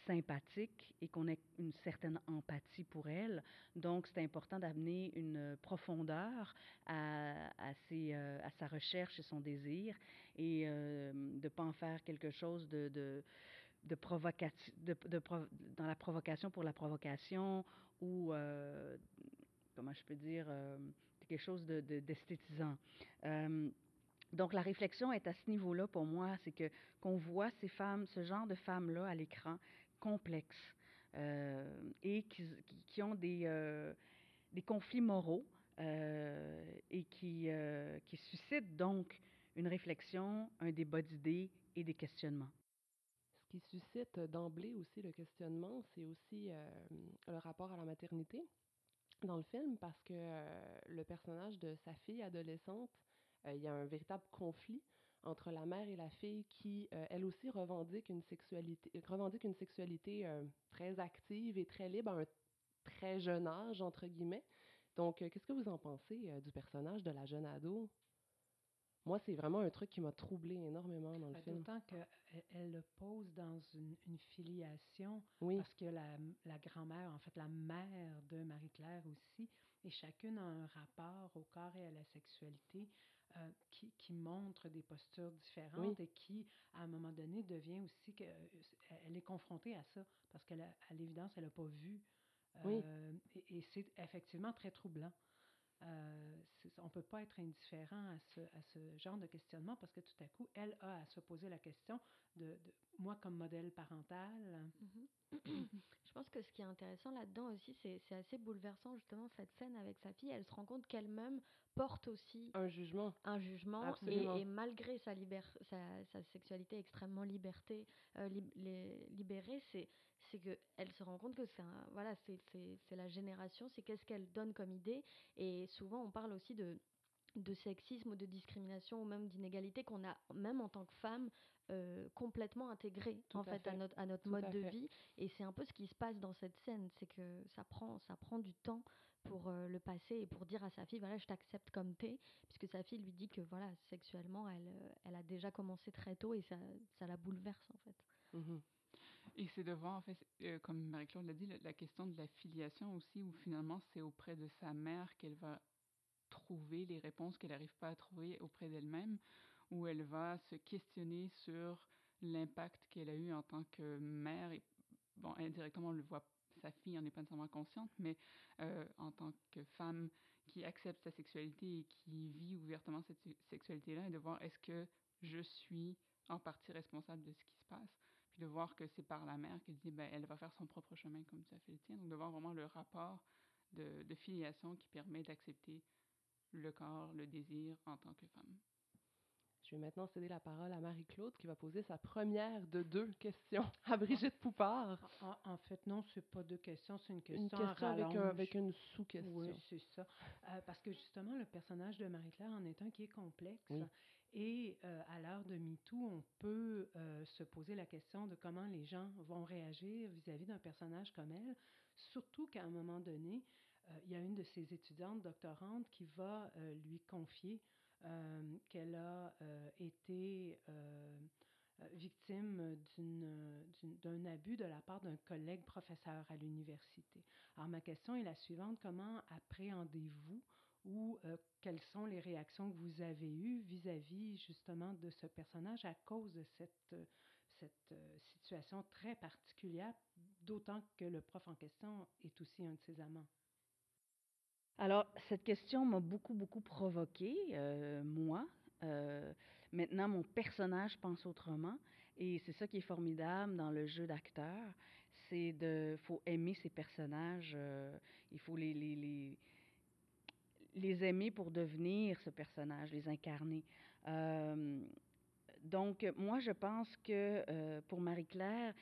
sympathique et qu'on ait une certaine empathie pour elle. Donc, c'est important d'amener une profondeur à, à, sa recherche et son désir et de ne pas en faire quelque chose de, de, de dans la provocation pour la provocation ou, comment je peux dire, quelque chose d'esthétisant. De, donc, la réflexion est à ce niveau-là pour moi, c'est que qu'on voit ces femmes, ce genre de femmes-là à l'écran, complexes euh, et qui, qui, ont des, euh, des conflits moraux euh, et qui, euh, qui suscitent donc une réflexion, un débat d'idées et des questionnements. Ce qui suscite d'emblée aussi le questionnement, c'est aussi euh, le rapport à la maternité dans le film parce que euh, le personnage de sa fille adolescente euh, il y a un véritable conflit entre la mère et la fille qui, euh, elle aussi, revendique une sexualité, revendique une sexualité très active et très libre à un très jeune âge, entre guillemets. Donc, qu'est-ce que vous en pensez du personnage de la jeune ado? Moi, c'est vraiment un truc qui m'a troublé énormément dans le ben, film. D'autant qu'elle elle le pose dans une, une filiation, oui. parce que la, la grand-mère, en fait, la mère de Marie-Claire aussi, et chacune a un rapport au corps et à la sexualité euh, qui, qui, montre des postures différentes oui. et qui, à un moment donné, devient aussi que euh, elle est confrontée à ça parce qu'à l'évidence, elle n'a pas vu. Euh, oui. Et, et c'est effectivement très troublant. Euh, on ne peut pas être indifférent à ce, à ce, genre de questionnement parce que tout à coup, elle a à se poser la question de, de moi comme modèle parental. Mm -hmm. Je pense que ce qui est intéressant là-dedans aussi, c'est assez bouleversant justement cette scène avec sa fille. Elle se rend compte qu'elle-même porte aussi un jugement, un jugement et, et, malgré sa, sa, sa, sexualité extrêmement liberté, euh, les, libérée, c'est c'est que elle se rend compte que c'est voilà c'est la génération, c'est qu'est-ce qu'elle donne comme idée et souvent on parle aussi de de sexisme ou de discrimination ou même d'inégalité qu'on a même en tant que femme euh, complètement intégré en fait, fait, à notre, à notre Tout mode à de fait. vie et c'est un peu ce qui se passe dans cette scène c'est que ça prend ça prend du temps pour euh, le passer et pour dire à sa fille voilà je t'accepte comme t'es puisque sa fille lui dit que voilà sexuellement elle, euh, elle a déjà commencé très tôt et ça, ça la bouleverse en fait mm -hmm. Et c'est de voir, en fait, euh, comme Marie-Claude l'a dit, la, question de la filiation aussi, où finalement c'est auprès de sa mère qu'elle va trouver les réponses qu'elle n'arrive pas à trouver auprès d'elle-même, où elle va se questionner sur l'impact qu'elle a eu en tant que mère. Et, bon, indirectement, on le voit, sa fille n'en est pas nécessairement consciente, mais euh, en tant que femme qui accepte sa sexualité et qui vit ouvertement cette sexualité-là, et de voir est-ce que je suis en partie responsable de ce qui se passe? Puis de voir que c'est par la mère qu'elle dit, ben, elle va faire son propre chemin comme ça fait le tien. Donc de voir vraiment le rapport de, de filiation qui permet d'accepter le corps, le désir en tant que femme. Je vais maintenant céder la parole à Marie-Claude qui va poser sa première de deux questions à Brigitte Poupard. En, en fait, non, ce n'est pas deux questions, c'est une question, une question avec, un, avec, une sous-question. Oui, c'est ça. Euh, parce que justement, le personnage de Marie-Claire en est un qui est complexe. Oui. Et euh, à l'heure de MeToo, on peut euh, se poser la question de comment les gens vont réagir vis-à-vis d'un personnage comme elle, surtout qu'à un moment donné, euh, il y a une de ses étudiantes doctorantes qui va euh, lui confier qu'elle a été victime d'un abus de la part d'un collègue professeur à l'université. Alors ma question est la suivante, comment appréhendez-vous ou euh, quelles sont les réactions que vous avez eues vis-à-vis justement de ce personnage à cause de cette, cette euh, situation très particulière, d'autant que le prof en question est aussi un de ses amants? Alors, cette question m'a beaucoup, beaucoup provoqué, euh, moi. Euh, maintenant, mon personnage pense autrement. Et c'est ça qui est formidable dans le jeu d'acteur. C'est de. faut aimer ces personnages. Euh, il faut les, les, aimer pour devenir ce personnage, les incarner. Euh, donc, moi, je pense que euh, pour Marie-Claire,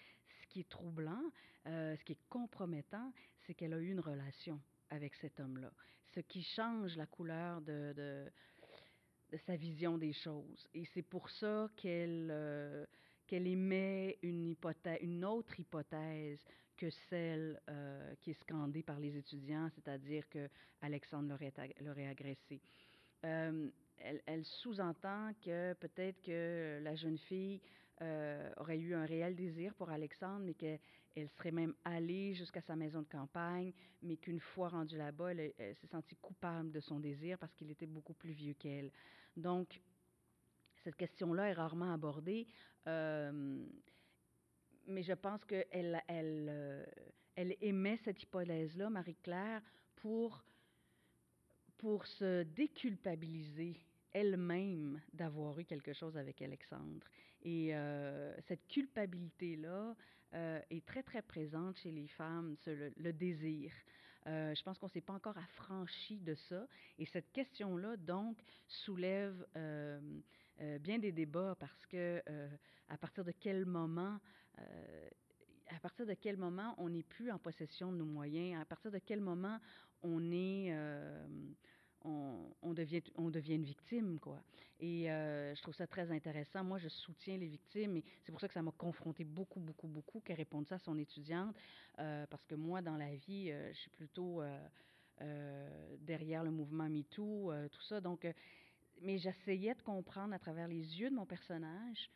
ce qui est troublant, euh, ce qui est compromettant, c'est qu'elle a eu une relation avec cet homme-là. Ce qui change la couleur de, sa vision des choses. Et c'est pour ça qu'elle émet une autre hypothèse que celle euh, qui est scandée par les étudiants, c'est-à-dire que Alexandre l'aurait, l'aurait agressé. Euh, elle, sous-entend que peut-être que la jeune fille aurait eu un réel désir pour Alexandre, mais qu'elle serait même allée jusqu'à sa maison de campagne, mais qu'une fois rendue là-bas, elle, s'est sentie coupable de son désir parce qu'il était beaucoup plus vieux qu'elle. Donc, cette question-là est rarement abordée, euh, mais je pense qu'elle elle, euh, émet cette hypothèse-là, Marie-Claire, pour, pour se déculpabiliser elle-même d'avoir eu quelque chose avec Alexandre. Et euh, cette culpabilité-là est très, très présente chez les femmes, le, le désir. je pense qu'on ne s'est pas encore affranchi de ça. Et cette question-là, donc, soulève euh, bien des débats parce que euh, à partir de quel moment euh, à partir de quel moment on n'est plus en possession de nos moyens, à partir de quel moment on est on, devient, on devient une victime, quoi? Et je trouve ça très intéressant. Moi, je soutiens les victimes et c'est pour ça que ça m'a confronté beaucoup, beaucoup, beaucoup qu'elle réponde ça à son étudiante. parce que moi, dans la vie, je suis plutôt derrière le mouvement MeToo, tout ça. Donc, mais j'essayais de comprendre à travers les yeux de mon personnage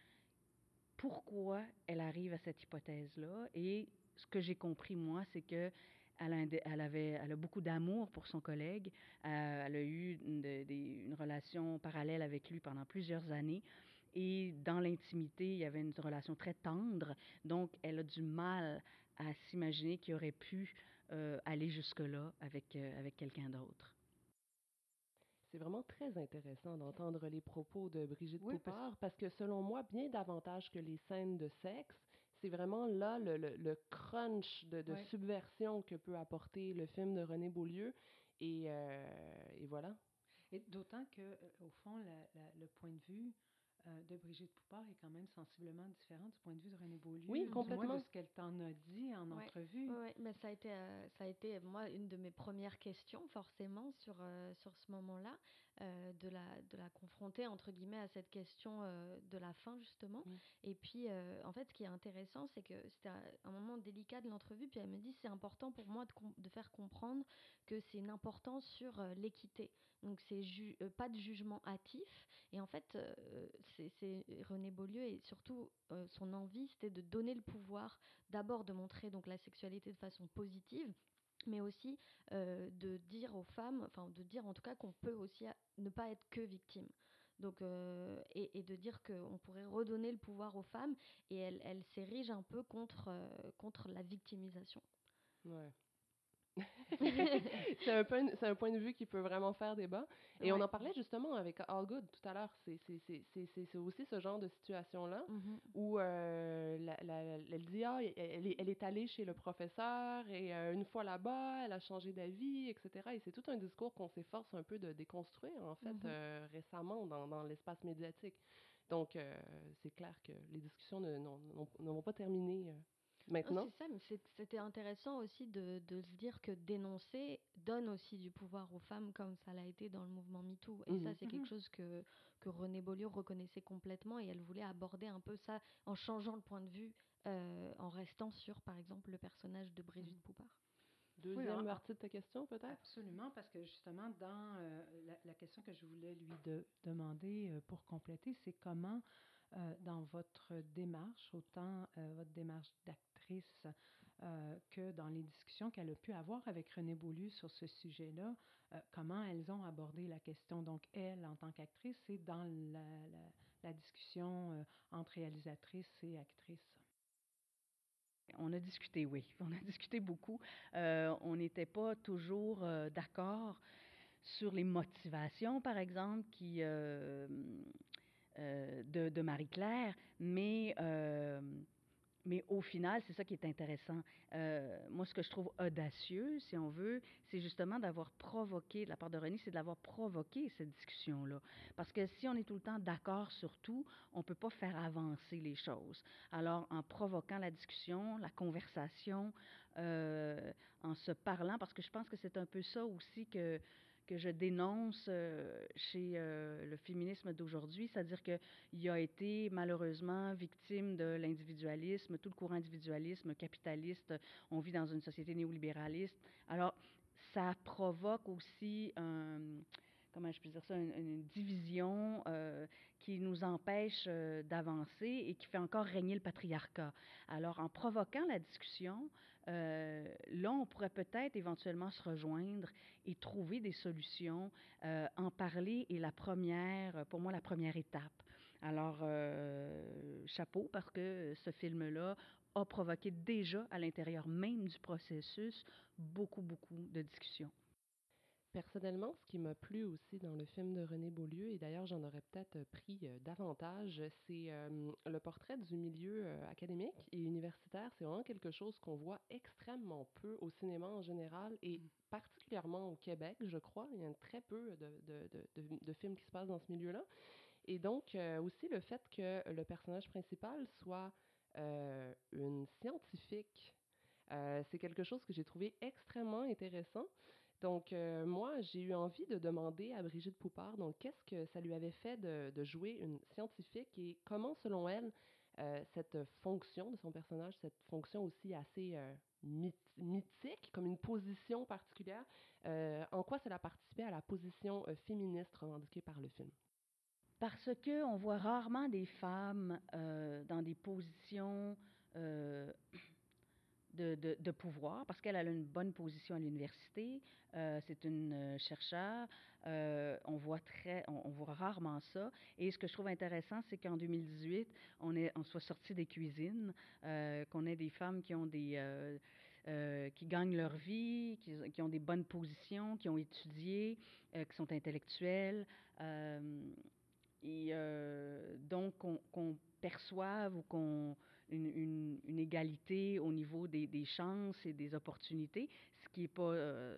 pourquoi elle arrive à cette hypothèse-là. Et ce que j'ai compris, moi, c'est que elle a, avait, beaucoup d'amour pour son collègue. Euh, elle a eu une, relation parallèle avec lui pendant plusieurs années. Et dans l'intimité, il y avait une relation très tendre. Donc, elle a du mal à s'imaginer qu'il aurait pu euh, aller jusque-là avec, euh, avec quelqu'un d'autre. C'est vraiment très intéressant d'entendre les propos de Brigitte Poupard parce... que selon moi, bien davantage que les scènes de sexe, c'est vraiment là le, le, crunch de, de subversion que peut apporter le film de René Beaulieu. Et, euh, et voilà. Et d'autant que, euh, au fond, le point de vue euh, de Brigitte Poupard est quand même sensiblement différent du point de vue de René Beaulieu. Oui, complètement. de ce qu'elle t'en a dit en entrevue. Oui, mais ça a été, euh, ça a été moi une de mes premières questions forcément sur euh, sur ce moment-là, de la de la confronter entre guillemets à cette question de la fin justement. Et puis en fait, ce qui est intéressant, c'est que c'était un, moment délicat de l'entrevue. Puis elle me dit c'est important pour moi de, de faire comprendre que c'est une importance sur l'équité. Donc c'est pas de jugement hâtif. Et en fait, c'est René Beaulieu et surtout euh, son envie, c'était de donner le pouvoir, d'abord de montrer donc la sexualité de façon positive, mais aussi euh, de dire aux femmes, enfin de dire en tout cas qu'on peut aussi ne pas être que victime. Donc, euh, et, de dire qu'on pourrait redonner le pouvoir aux femmes, et elle, elle s'érige un peu contre, contre la victimisation. Ouais. c'est un, point, un point de vue qui peut vraiment faire débat. Et on en parlait justement avec All Good tout à l'heure. C'est aussi ce genre de situation-là mm-hmm. où euh, la, elle dit ah, elle, est, elle, est, allée chez le professeur et euh, une fois là-bas, elle a changé d'avis, etc. Et c'est tout un discours qu'on s'efforce un peu de déconstruire, en fait, mm-hmm. euh, récemment dans, dans l'espace médiatique. Donc, c'est clair que les discussions ne, vont pas terminer maintenant. C'est ça, mais c'était intéressant aussi de, de, se dire que dénoncer donne aussi du pouvoir aux femmes comme ça l'a été dans le mouvement MeToo. Et ça, mhm. c'est quelque mhm. chose que, que René Beaulieu reconnaissait complètement et elle voulait aborder un peu ça en changeant le point de vue, euh, en restant sur, par exemple, le personnage de Brigitte mhm. Poupard. Deuxième partie de ta question, peut-être? Absolument, parce que justement, dans euh, la, la, question que je voulais lui de, demander euh, pour compléter, c'est comment euh, dans votre démarche, autant votre démarche d'actrice que dans les discussions qu'elle a pu avoir avec René Beaulieu sur ce sujet-là, comment elles ont abordé la question? Donc, elle, en tant qu'actrice, c'est dans la, la, discussion entre réalisatrice et actrice. On a discuté, oui, on a discuté beaucoup. on n'était pas toujours d'accord sur les motivations, par exemple, euh, de, de Marie-Claire, mais, euh, mais au final, c'est ça qui est intéressant. Euh, moi, ce que je trouve audacieux, si on veut, c'est justement d'avoir provoqué, de la part de René, c'est de l'avoir provoqué, cette discussion-là. Parce que si on est tout le temps d'accord sur tout, on ne peut pas faire avancer les choses. Alors, en provoquant la discussion, la conversation, en se parlant, parce que je pense que c'est un peu ça aussi que que je dénonce euh, chez euh, le féminisme d'aujourd'hui, c'est-à-dire qu'il a été malheureusement victime de l'individualisme, tout le courant individualisme capitaliste. On vit dans une société néolibéraliste. Alors, ça provoque aussi comment je peux dire ça, une, division qui nous empêche d'avancer et qui fait encore régner le patriarcat. Alors, en provoquant la discussion, là, on pourrait peut-être éventuellement se rejoindre et trouver des solutions. en parler est la première, pour moi, la première étape. Alors, chapeau, parce que ce film-là a provoqué déjà à l'intérieur même du processus beaucoup, beaucoup de discussions. Personnellement, ce qui m'a plu aussi dans le film de René Beaulieu, et d'ailleurs j'en aurais peut-être pris euh, davantage, c'est euh, le portrait du milieu euh, académique et universitaire. C'est vraiment quelque chose qu'on voit extrêmement peu au cinéma en général et mm. particulièrement au Québec, je crois. Il y a très peu de, de, de, de films qui se passent dans ce milieu-là. Et donc aussi le fait que le personnage principal soit une scientifique, c'est quelque chose que j'ai trouvé extrêmement intéressant. Donc, euh, moi, j'ai eu envie de demander à Brigitte Poupard, donc, qu'est-ce que ça lui avait fait de, jouer une scientifique et comment, selon elle, euh, cette fonction de son personnage, cette fonction aussi assez euh, mythique, comme une position particulière, en quoi cela participait à la position féministe revendiquée par le film? Parce que on voit rarement des femmes dans des positions de, pouvoir, parce qu'elle a une bonne position à l'université, euh, c'est une euh, chercheure, euh, on voit très, on, voit rarement ça. Et ce que je trouve intéressant, c'est qu'en 2018, on est, on soit sorti des cuisines, qu'on ait des femmes qui ont des qui gagnent leur vie, qui, ont des bonnes positions, qui ont étudié, qui sont intellectuelles. et donc, qu'on perçoive ou qu'on une, égalité au niveau des, des, chances et des opportunités, ce qui n'est pas, euh,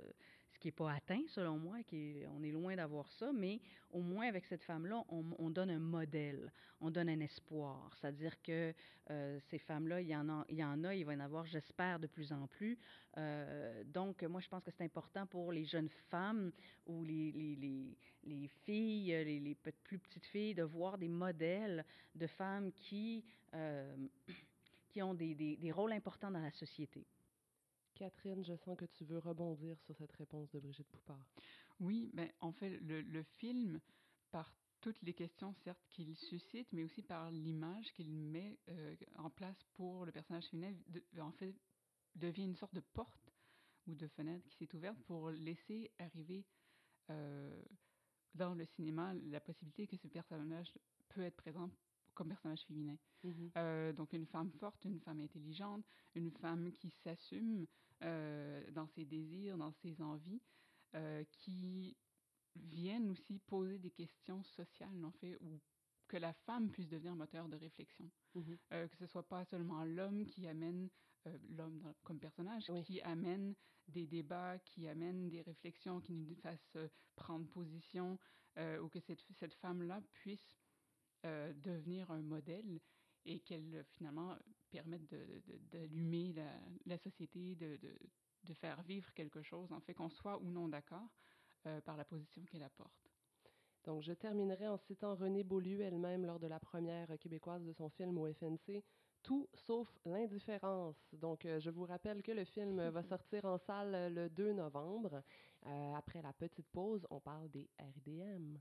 qui est pas atteint selon moi, qui est, on est loin d'avoir ça, mais au moins avec cette femme-là, on, on, donne un modèle, on donne un espoir. C'est-à-dire que euh, ces femmes-là, il y, en a, il y en a, il va y en avoir, j'espère, de plus en plus. Euh, donc, moi, je pense que c'est important pour les jeunes femmes ou les, les, les, les filles, les, les, plus petites filles, de voir des modèles de femmes qui euh, qui ont des, des, rôles importants dans la société. Catherine, je sens que tu veux rebondir sur cette réponse de Brigitte Poupard. Oui, ben, en fait, le, film, par toutes les questions, certes, qu'il suscite, mais aussi par l'image qu'il met euh, en place pour le personnage féminin, en fait, devient une sorte de porte ou de fenêtre qui s'est ouverte pour laisser arriver euh, dans le cinéma la possibilité que ce personnage peut être présent comme personnage féminin. Mm-hmm. Euh, donc une femme forte, une femme intelligente, une femme qui s'assume euh, dans ses désirs, dans ses envies, euh, qui viennent aussi poser des questions sociales, en fait, ou que la femme puisse devenir moteur de réflexion. Mm-hmm. que ce soit pas seulement l'homme qui amène, l'homme comme personnage, qui amène des débats, qui amène des réflexions, qui nous fasse prendre position, ou que cette, cette femme-là puisse euh, devenir un modèle et qu'elle finalement permette d'allumer la, la, société, de, de, faire vivre quelque chose, en fait qu'on soit ou non d'accord euh, par la position qu'elle apporte. Donc, je terminerai en citant Renée Beaulieu elle-même lors de la première québécoise de son film au FNC, Tout sauf l'indifférence. Donc, euh, je vous rappelle que le film va sortir en salle le 2 novembre. après la petite pause, on parle des RDM.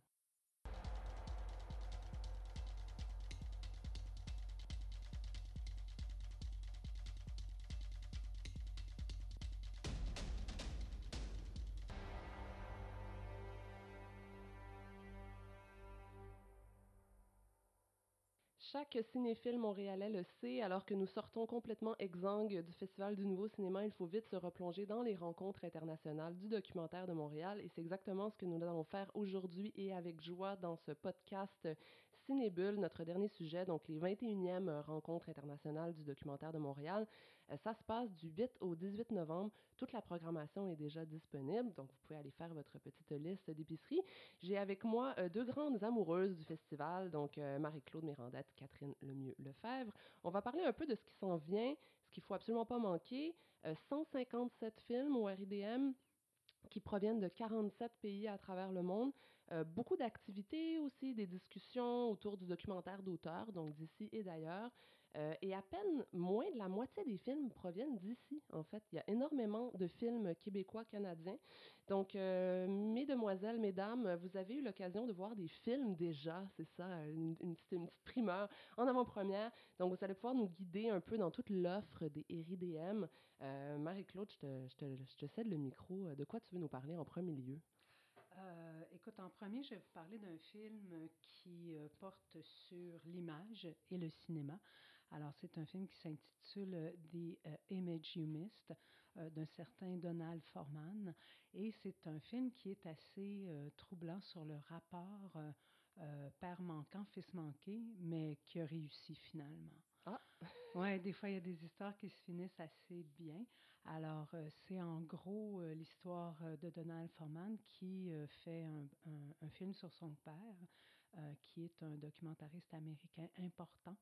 Chaque cinéphile montréalais le sait, alors que nous sortons complètement exsangues du Festival du Nouveau Cinéma, il faut vite se replonger dans les rencontres internationales du documentaire de Montréal. Et c'est exactement ce que nous allons faire aujourd'hui et avec joie dans ce podcast Cinébule, notre dernier sujet, donc les 21e rencontres internationales du documentaire de Montréal. Euh, ça se passe du 8 au 18 novembre. Toute la programmation est déjà disponible, donc vous pouvez aller faire votre petite liste d'épicerie. J'ai avec moi euh, deux grandes amoureuses du festival, donc euh, Marie-Claude Mirandette, Catherine Lemieux-Lefebvre. On va parler un peu de ce qui s'en vient, ce qu'il faut absolument pas manquer. 157 films au RIDM qui proviennent de 47 pays à travers le monde. Beaucoup d'activités aussi, des discussions autour du documentaire d'auteur, donc d'ici et d'ailleurs. Euh, et à peine moins de la moitié des films proviennent d'ici, en fait. Il y a énormément de films québécois, canadiens. Donc, euh, mesdemoiselles, mesdames, vous avez eu l'occasion de voir des films déjà, c'est ça, une, petite primeur en avant-première. Donc, vous allez pouvoir nous guider un peu dans toute l'offre des RIDM. Euh, Marie-Claude, je te, cède le micro. De quoi tu veux nous parler en premier lieu? Euh, écoute, en premier, je vais vous parler d'un film qui euh, porte sur l'image et le cinéma. Alors, c'est un film qui s'intitule euh, The uh, Image You Missed euh, d'un certain Donald Forman. Et c'est un film qui est assez troublant sur le rapport père manquant, fils manqué, mais qui a réussi finalement. Ah! oui, des fois, il y a des histoires qui se finissent assez bien. Alors, c'est en gros l'histoire de Donald Forman qui fait un, un, un, film sur son père, qui est un documentariste américain important.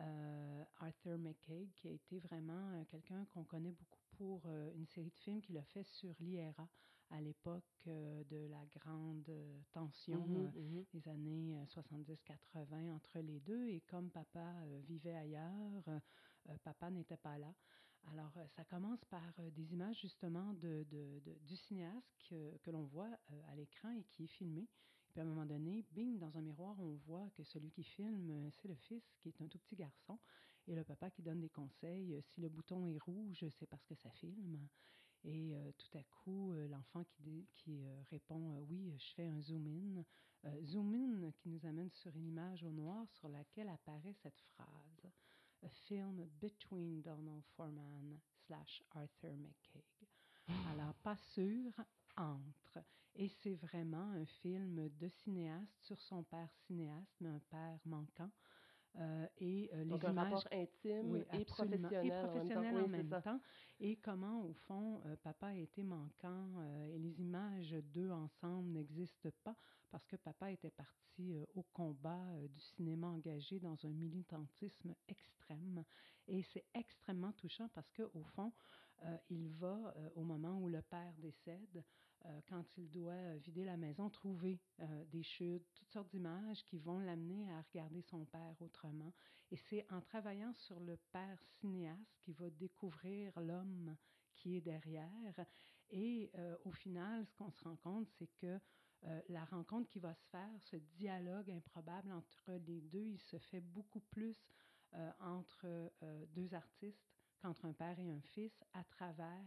Euh, Arthur McCaig, qui a été vraiment euh, quelqu'un qu'on connaît beaucoup pour euh, une série de films qu'il a fait sur l'IRA à l'époque de la grande tension mm -hmm, mm -hmm. des années 70-80 entre les deux. Et comme papa vivait ailleurs, papa n'était pas là. Alors, ça commence par des images justement du cinéaste que, l'on voit à l'écran et qui est filmé. Puis à un moment donné, bing, dans un miroir, on voit que celui qui filme, euh, c'est le fils, qui est un tout petit garçon, et le papa qui donne des conseils. Euh, si le bouton est rouge, c'est parce que ça filme. Et euh, tout à coup, euh, l'enfant qui, euh, répond Oui, je fais un zoom-in. zoom-in qui nous amène sur une image au noir sur laquelle apparaît cette phrase A film between Donald Foreman slash Arthur McCaig. Alors, pas sûr, entre. Et c'est vraiment un film de cinéaste sur son père cinéaste, mais un père manquant. Euh, et euh, les Donc, images, un rapport intime oui, et professionnel, et professionnel en même temps. même temps. Et comment, au fond, euh, papa a été manquant et les images d'eux ensemble n'existent pas parce que papa était parti au combat du cinéma engagé dans un militantisme extrême. Et c'est extrêmement touchant parce que, au fond, il va, au moment où le père décède, quand il doit vider la maison, trouver euh, des chutes, toutes sortes d'images qui vont l'amener à regarder son père autrement. Et c'est en travaillant sur le père cinéaste qu'il va découvrir l'homme qui est derrière. Et euh, au final, ce qu'on se rend compte, c'est que la rencontre qui va se faire, ce dialogue improbable entre les deux, il se fait beaucoup plus entre deux artistes qu'entre un père et un fils à travers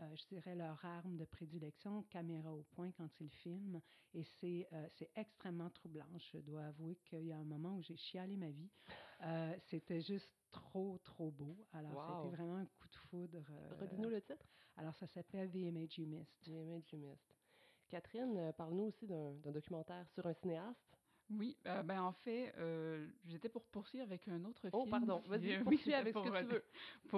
euh, je dirais, leur arme de prédilection, caméra au point quand ils filment. Et c'est euh, extrêmement troublant. Je dois avouer qu'il y a un moment où j'ai chialé ma vie. Euh, C'était juste trop, trop beau. Alors, wow. c'était vraiment un coup de foudre. Redis-nous le titre. Alors, ça s'appelle The Image You Missed. The Image You Missed. Catherine, parle-nous aussi d'un documentaire sur un cinéaste. Oui, euh, ben en fait, euh, j'étais pour poursuivre avec un autre oh, film. Oh, pardon, vas-y, poursuis avec ce que tu veux.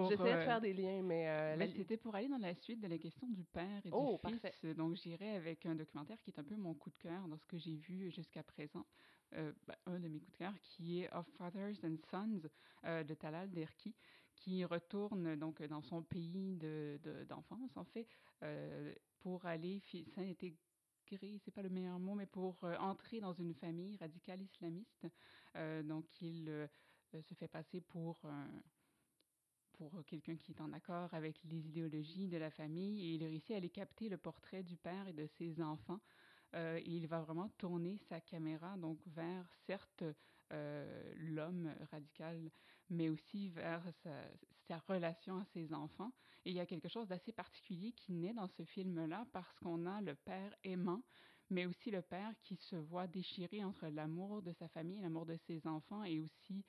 J'essayais de faire des liens, mais... Euh, ben, C'était pour aller dans la suite de la question du père et oh, du fils. Parfait. Donc, j'irai avec un documentaire qui est un peu mon coup de cœur dans ce que j'ai vu jusqu'à présent. Ben, un de mes coups de cœur, qui est Of Fathers and Sons de Talal Derki, qui retourne donc dans son pays d'enfance, de, en fait, pour aller s'intégrer c'est pas le meilleur mot, mais pour euh, entrer dans une famille radicale islamiste. Euh, donc, il euh, se fait passer pour pour quelqu'un qui est en accord avec les idéologies de la famille et il réussit à aller capter le portrait du père et de ses enfants. Euh, il va vraiment tourner sa caméra donc vers certes euh, l'homme radical, mais aussi vers sa, sa, relation à ses enfants. Et il y a quelque chose d'assez particulier qui naît dans ce film-là parce qu'on a le père aimant, mais aussi le père qui se voit déchiré entre l'amour de sa famille, l'amour de ses enfants et aussi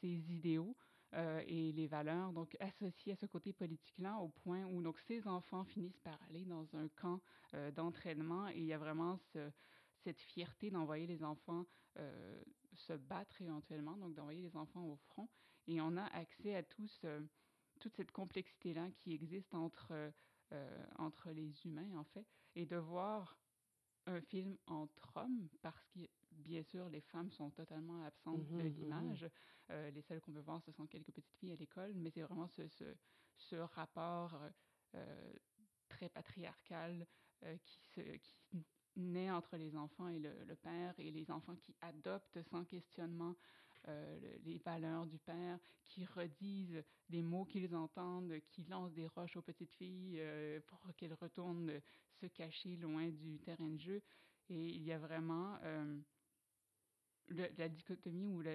ses idéaux. Euh, et les valeurs donc associées à ce côté politique-là au point où donc ces enfants finissent par aller dans un camp euh, d'entraînement et il y a vraiment ce, cette fierté d'envoyer les enfants euh, se battre éventuellement, donc d'envoyer les enfants au front. Et on a accès à toute cette complexité-là qui existe entre entre les humains en fait. Et de voir un film entre hommes parce que bien sûr les femmes sont totalement absentes mm -hmm, de l'image. Mm -hmm. euh, les seules qu'on peut voir ce sont quelques petites filles à l'école, mais c'est vraiment ce, ce, ce rapport euh, très patriarcal euh, qui, se, qui naît entre les enfants et le, père, et les enfants qui adoptent sans questionnement les valeurs du père, qui redisent les mots qu'ils entendent, qui lancent des roches aux petites filles pour qu'elles retournent se cacher loin du terrain de jeu. Et il y a vraiment la dichotomie ou la,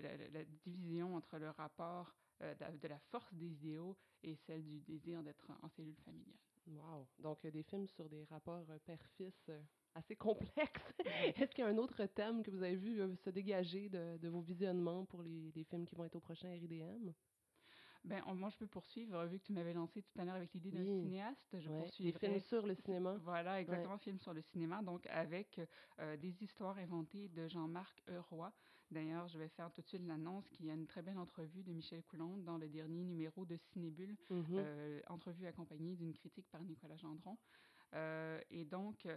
division entre le rapport de, la force des idéaux et celle du désir d'être en cellule familiale. Wow! Donc, des films sur des rapports père-fils assez complexes. Est-ce qu'il y a un autre thème que vous avez vu se dégager de, vos visionnements pour les, les, films qui vont être au prochain RIDM? Ben, moi, je peux poursuivre, vu que tu m'avais lancé tout à l'heure avec l'idée d'un cinéaste. Je ouais, Des films sur le cinéma. Voilà, exactement, film films sur le cinéma, donc avec euh, des histoires inventées de Jean-Marc Euroy. D'ailleurs, je vais faire tout de suite l'annonce qu'il y a une très belle entrevue de Michel Coulombe dans le dernier numéro de Cinébule, mm-hmm. euh, entrevue accompagnée d'une critique par Nicolas Gendron. Euh, et donc,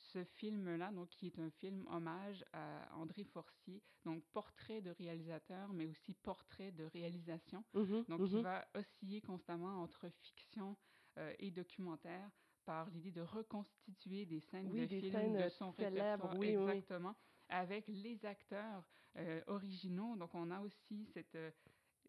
ce film-là, donc qui est un film hommage à André Forcier, donc portrait de réalisateur, mais aussi portrait de réalisation. Mhm, donc, il mhm. va osciller constamment entre fiction euh, et documentaire par l'idée de reconstituer des scènes de films de son répertoire, oui, exactement, avec les acteurs euh, originaux. Donc, on a aussi cette euh,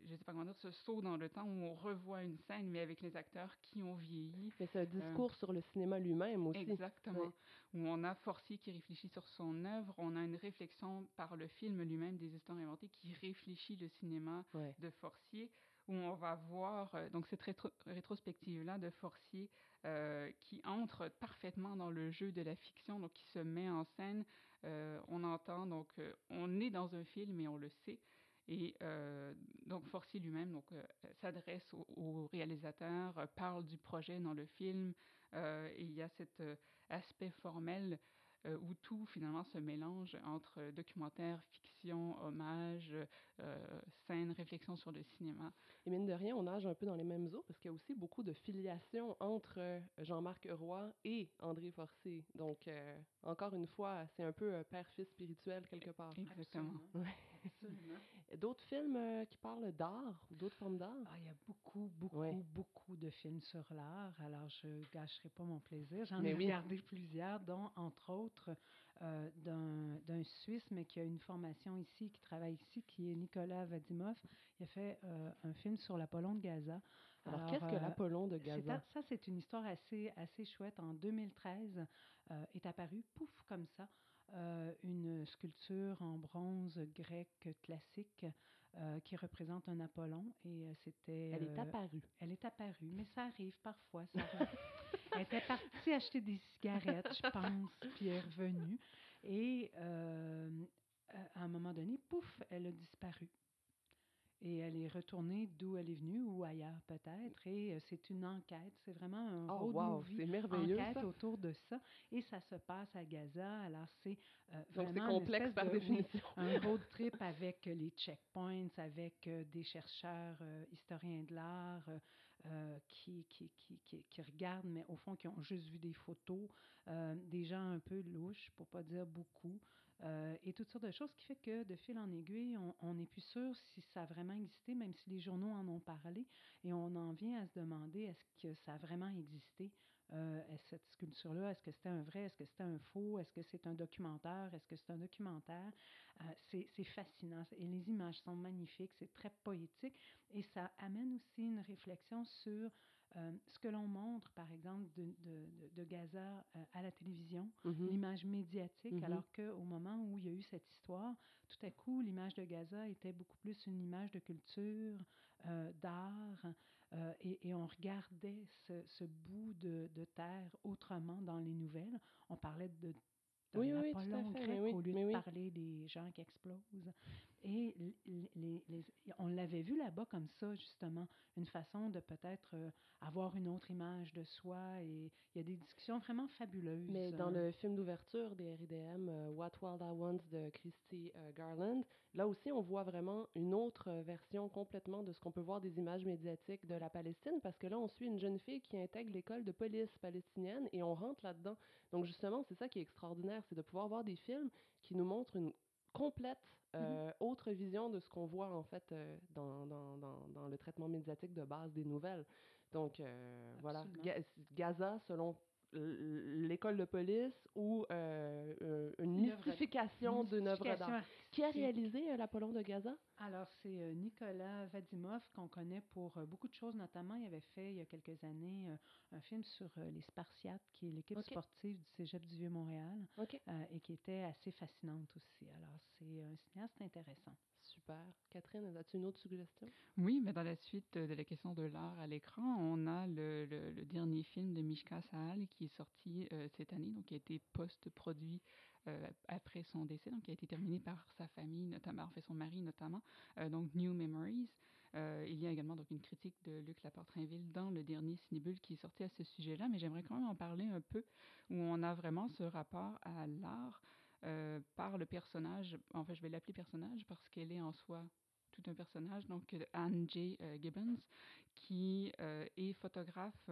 je sais pas comment dire, ce saut dans le temps où on revoit une scène, mais avec les acteurs qui ont vieilli. c'est un discours sur le cinéma lui-même aussi. Exactement. Où on a Forcier qui réfléchit sur son œuvre, on a une réflexion par le film lui-même des histoires inventées qui réfléchit le cinéma de Forcier, où on va voir euh, donc cette rétrospective-là de Forcier euh, qui entre parfaitement dans le jeu de la fiction, donc qui se met en scène. Euh, on entend donc on est dans un film et on le sait. Et euh, donc Forcier lui-même euh, s'adresse au, réalisateur, euh, parle du projet dans le film. il y a cet aspect formel où tout finalement se mélange entre documentaire, fiction, hommage, scène, réflexion sur le cinéma. Et mine de rien, on nage un peu dans les mêmes eaux parce qu'il y a aussi beaucoup de filiation entre Jean-Marc Roy et André Forcier. Donc, encore une fois, c'est un peu un père-fils spirituel quelque part. Exactement. Absolument. D'autres films euh, qui parlent d'art ou d'autres formes d'art? Ah, il y a beaucoup, beaucoup, beaucoup de films sur l'art. Alors, je ne gâcherai pas mon plaisir. J'en ai regardé plusieurs, dont, entre autres, euh, d'un Suisse, mais qui a une formation ici, qui travaille ici, qui est Nicolas Vadimov. Il a fait euh, un film sur l'Apollon de Gaza. Alors, qu'est-ce que l'Apollon de Gaza? Ça, c'est une histoire assez, assez chouette. En 2013, est apparu, pouf, comme ça, euh, une sculpture en bronze grec classique euh, qui représente un Apollon et euh, c'était. Elle est apparue. Elle est apparue, mais ça arrive parfois. Ça elle était partie acheter des cigarettes, je pense, puis elle est revenue et à un moment donné, pouf, elle a disparu et elle est retournée d'où elle est venue ou ailleurs peut-être. Et euh, c'est une enquête, c'est vraiment un oh, road wow, movie merveilleux, enquête autour de ça. Et ça se passe à Gaza. Alors c'est euh, vraiment complexe par définition. un road trip avec les checkpoints, avec euh, des chercheurs historiens de l'art. Qui, qui, qui, qui, regardent, mais au fond, qui ont juste vu des photos, des gens un peu louches, pour pas dire beaucoup, euh, et toutes sortes de choses qui fait que de fil en aiguille, on n'est plus sûr si ça a vraiment existé, même si les journaux en ont parlé, et on en vient à se demander est-ce que ça a vraiment existé, euh, cette sculpture-là, est-ce que c'était un vrai, est-ce que c'était un faux, est-ce que c'est un documentaire, est-ce que c'est un documentaire? Euh, c'est fascinant et les images sont magnifiques, c'est très poétique et ça amène aussi une réflexion sur euh, ce que l'on montre, par exemple, de, de, Gaza euh, à la télévision, mm-hmm. l'image médiatique, mm-hmm. alors qu'au moment où il y a eu cette histoire, tout à coup, l'image de Gaza était beaucoup plus une image de culture, euh, d'art, et, et, on regardait ce, ce bout de, terre autrement dans les nouvelles. On parlait de oui, oui, grec, au lieu de parler des gens qui explosent. Et les, les, on l'avait vu là-bas comme ça, justement, une façon de peut-être euh, avoir une autre image de soi. Et il y a des discussions vraiment fabuleuses. Mais dans le film d'ouverture des RIDM, euh, What World I Want de Christy euh, Garland, là aussi, on voit vraiment une autre version complètement de ce qu'on peut voir des images médiatiques de la Palestine, parce que là, on suit une jeune fille qui intègre l'école de police palestinienne et on rentre là-dedans. Donc, justement, c'est ça qui est extraordinaire, c'est de pouvoir voir des films qui nous montrent une complète Mmh euh, autre vision de ce qu'on voit en fait euh, dans, dans, dans, dans, le traitement médiatique de base des nouvelles. Donc euh, voilà, Gaza, selon l'école de police ou une mystification d'une œuvre d'art. Qui a réalisé l'Apollon de Gaza? Alors, c'est Nicolas Vadimov qu'on connaît pour beaucoup de choses, notamment il avait fait il y a quelques années un film sur les Spartiates, qui est l'équipe sportive du Cégep du Vieux-Montréal, et qui était assez fascinante aussi. Alors, c'est un cinéaste intéressant. Super. Catherine, as-tu une autre suggestion? Oui, mais dans la suite de la question de l'art à l'écran, on a le, dernier film de Mishka Sahal qui est sorti euh, cette année, donc qui a été post-produit euh, après son décès, donc qui a été terminé par sa famille, notamment, en fait son mari notamment, euh, donc New Memories. il y a également donc une critique de Luc Laporte-Rainville dans le dernier Cinébule qui est sorti à ce sujet-là, mais j'aimerais quand même en parler un peu, où on a vraiment ce rapport à l'art euh, par le personnage. En fait, je vais l'appeler personnage parce qu'elle est en soi tout un personnage. Donc, Anne J. Euh, Gibbons, qui euh, est photographe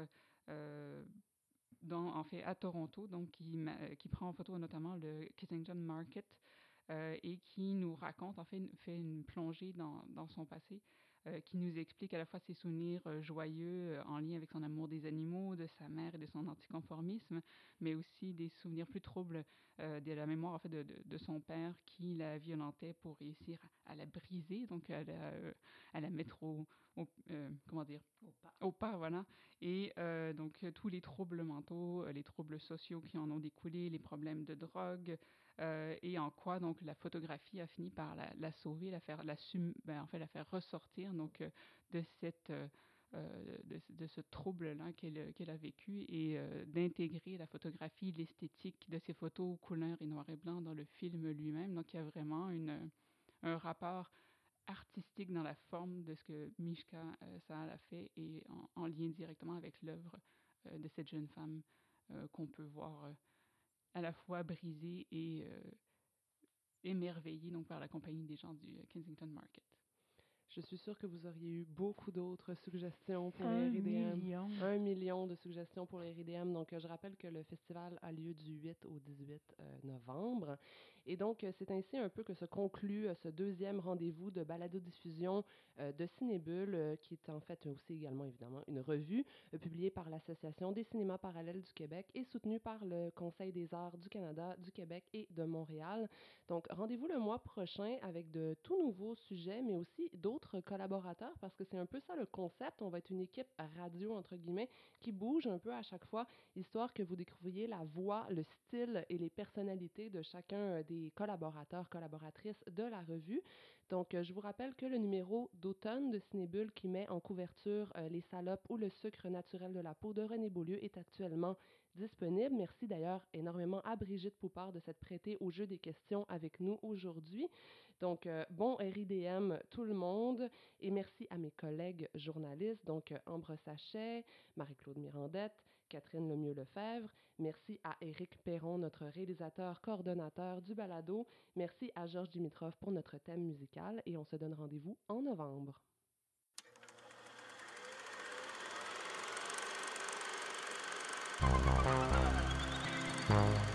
en fait, à Toronto, donc qui, qui prend en photo notamment le Kissington Market et qui nous raconte, en fait, fait une plongée dans son passé euh, qui nous explique à la fois ses souvenirs euh, joyeux euh, en lien avec son amour des animaux, de sa mère et de son anticonformisme, mais aussi des souvenirs plus troubles de la mémoire en fait, de, de, son père qui la violentait pour réussir à, la briser, donc à la, à la mettre au, comment dire? Au pas. Au pas, voilà. Et donc tous les troubles mentaux, les troubles sociaux qui en ont découlé, les problèmes de drogue, euh, et en quoi donc la photographie a fini par la, sauver, la faire, la ben, la faire ressortir donc euh, euh, de, ce trouble-là qu'elle a vécu et d'intégrer la photographie, l'esthétique de ces photos couleur et noir et blanc dans le film lui-même. Donc, il y a vraiment un rapport artistique dans la forme de ce que Mishka Sahal a fait et en lien directement avec l'œuvre de cette jeune femme qu'on peut voir à la fois brisé et euh, émerveillé donc, par la compagnie des gens du Kensington Market. Je suis sûre que vous auriez eu beaucoup d'autres suggestions pour un les Million. Un million de suggestions pour les RIDM. Donc, je rappelle que le festival a lieu du 8 au 18 euh, novembre. Et donc, euh, c'est ainsi un peu que se conclut euh, ce deuxième rendez-vous de balado-diffusion euh, de Cinébule, qui est en fait aussi également, évidemment, une revue publiée par l'Association des cinémas parallèles du Québec et soutenue par le Conseil des arts du Canada, du Québec et de Montréal. Donc, rendez-vous le mois prochain avec de tout nouveaux sujets, mais aussi d'autres collaborateurs, parce que c'est un peu ça le concept. On va être une équipe radio, entre guillemets, qui bouge un peu à chaque fois, histoire que vous découvriez la voix, le style et les personnalités de chacun des collaborateurs, collaboratrices de la revue. Donc, euh, je vous rappelle que le numéro d'automne de Cinébule qui met en couverture euh, Les salopes ou le sucre naturel de la peau de René Beaulieu est actuellement disponible. Merci d'ailleurs énormément à Brigitte Poupard de s'être prêtée au jeu des questions avec nous aujourd'hui. Donc, euh, bon RIDM tout le monde et merci à mes collègues journalistes, donc Ambre Sachet, Marie-Claude Mirandette, Catherine Lemieux-Lefebvre. Merci à Éric Perron, notre réalisateur coordonnateur du balado. Merci à Georges Dimitrov pour notre thème musical et on se donne rendez-vous en novembre. Uh...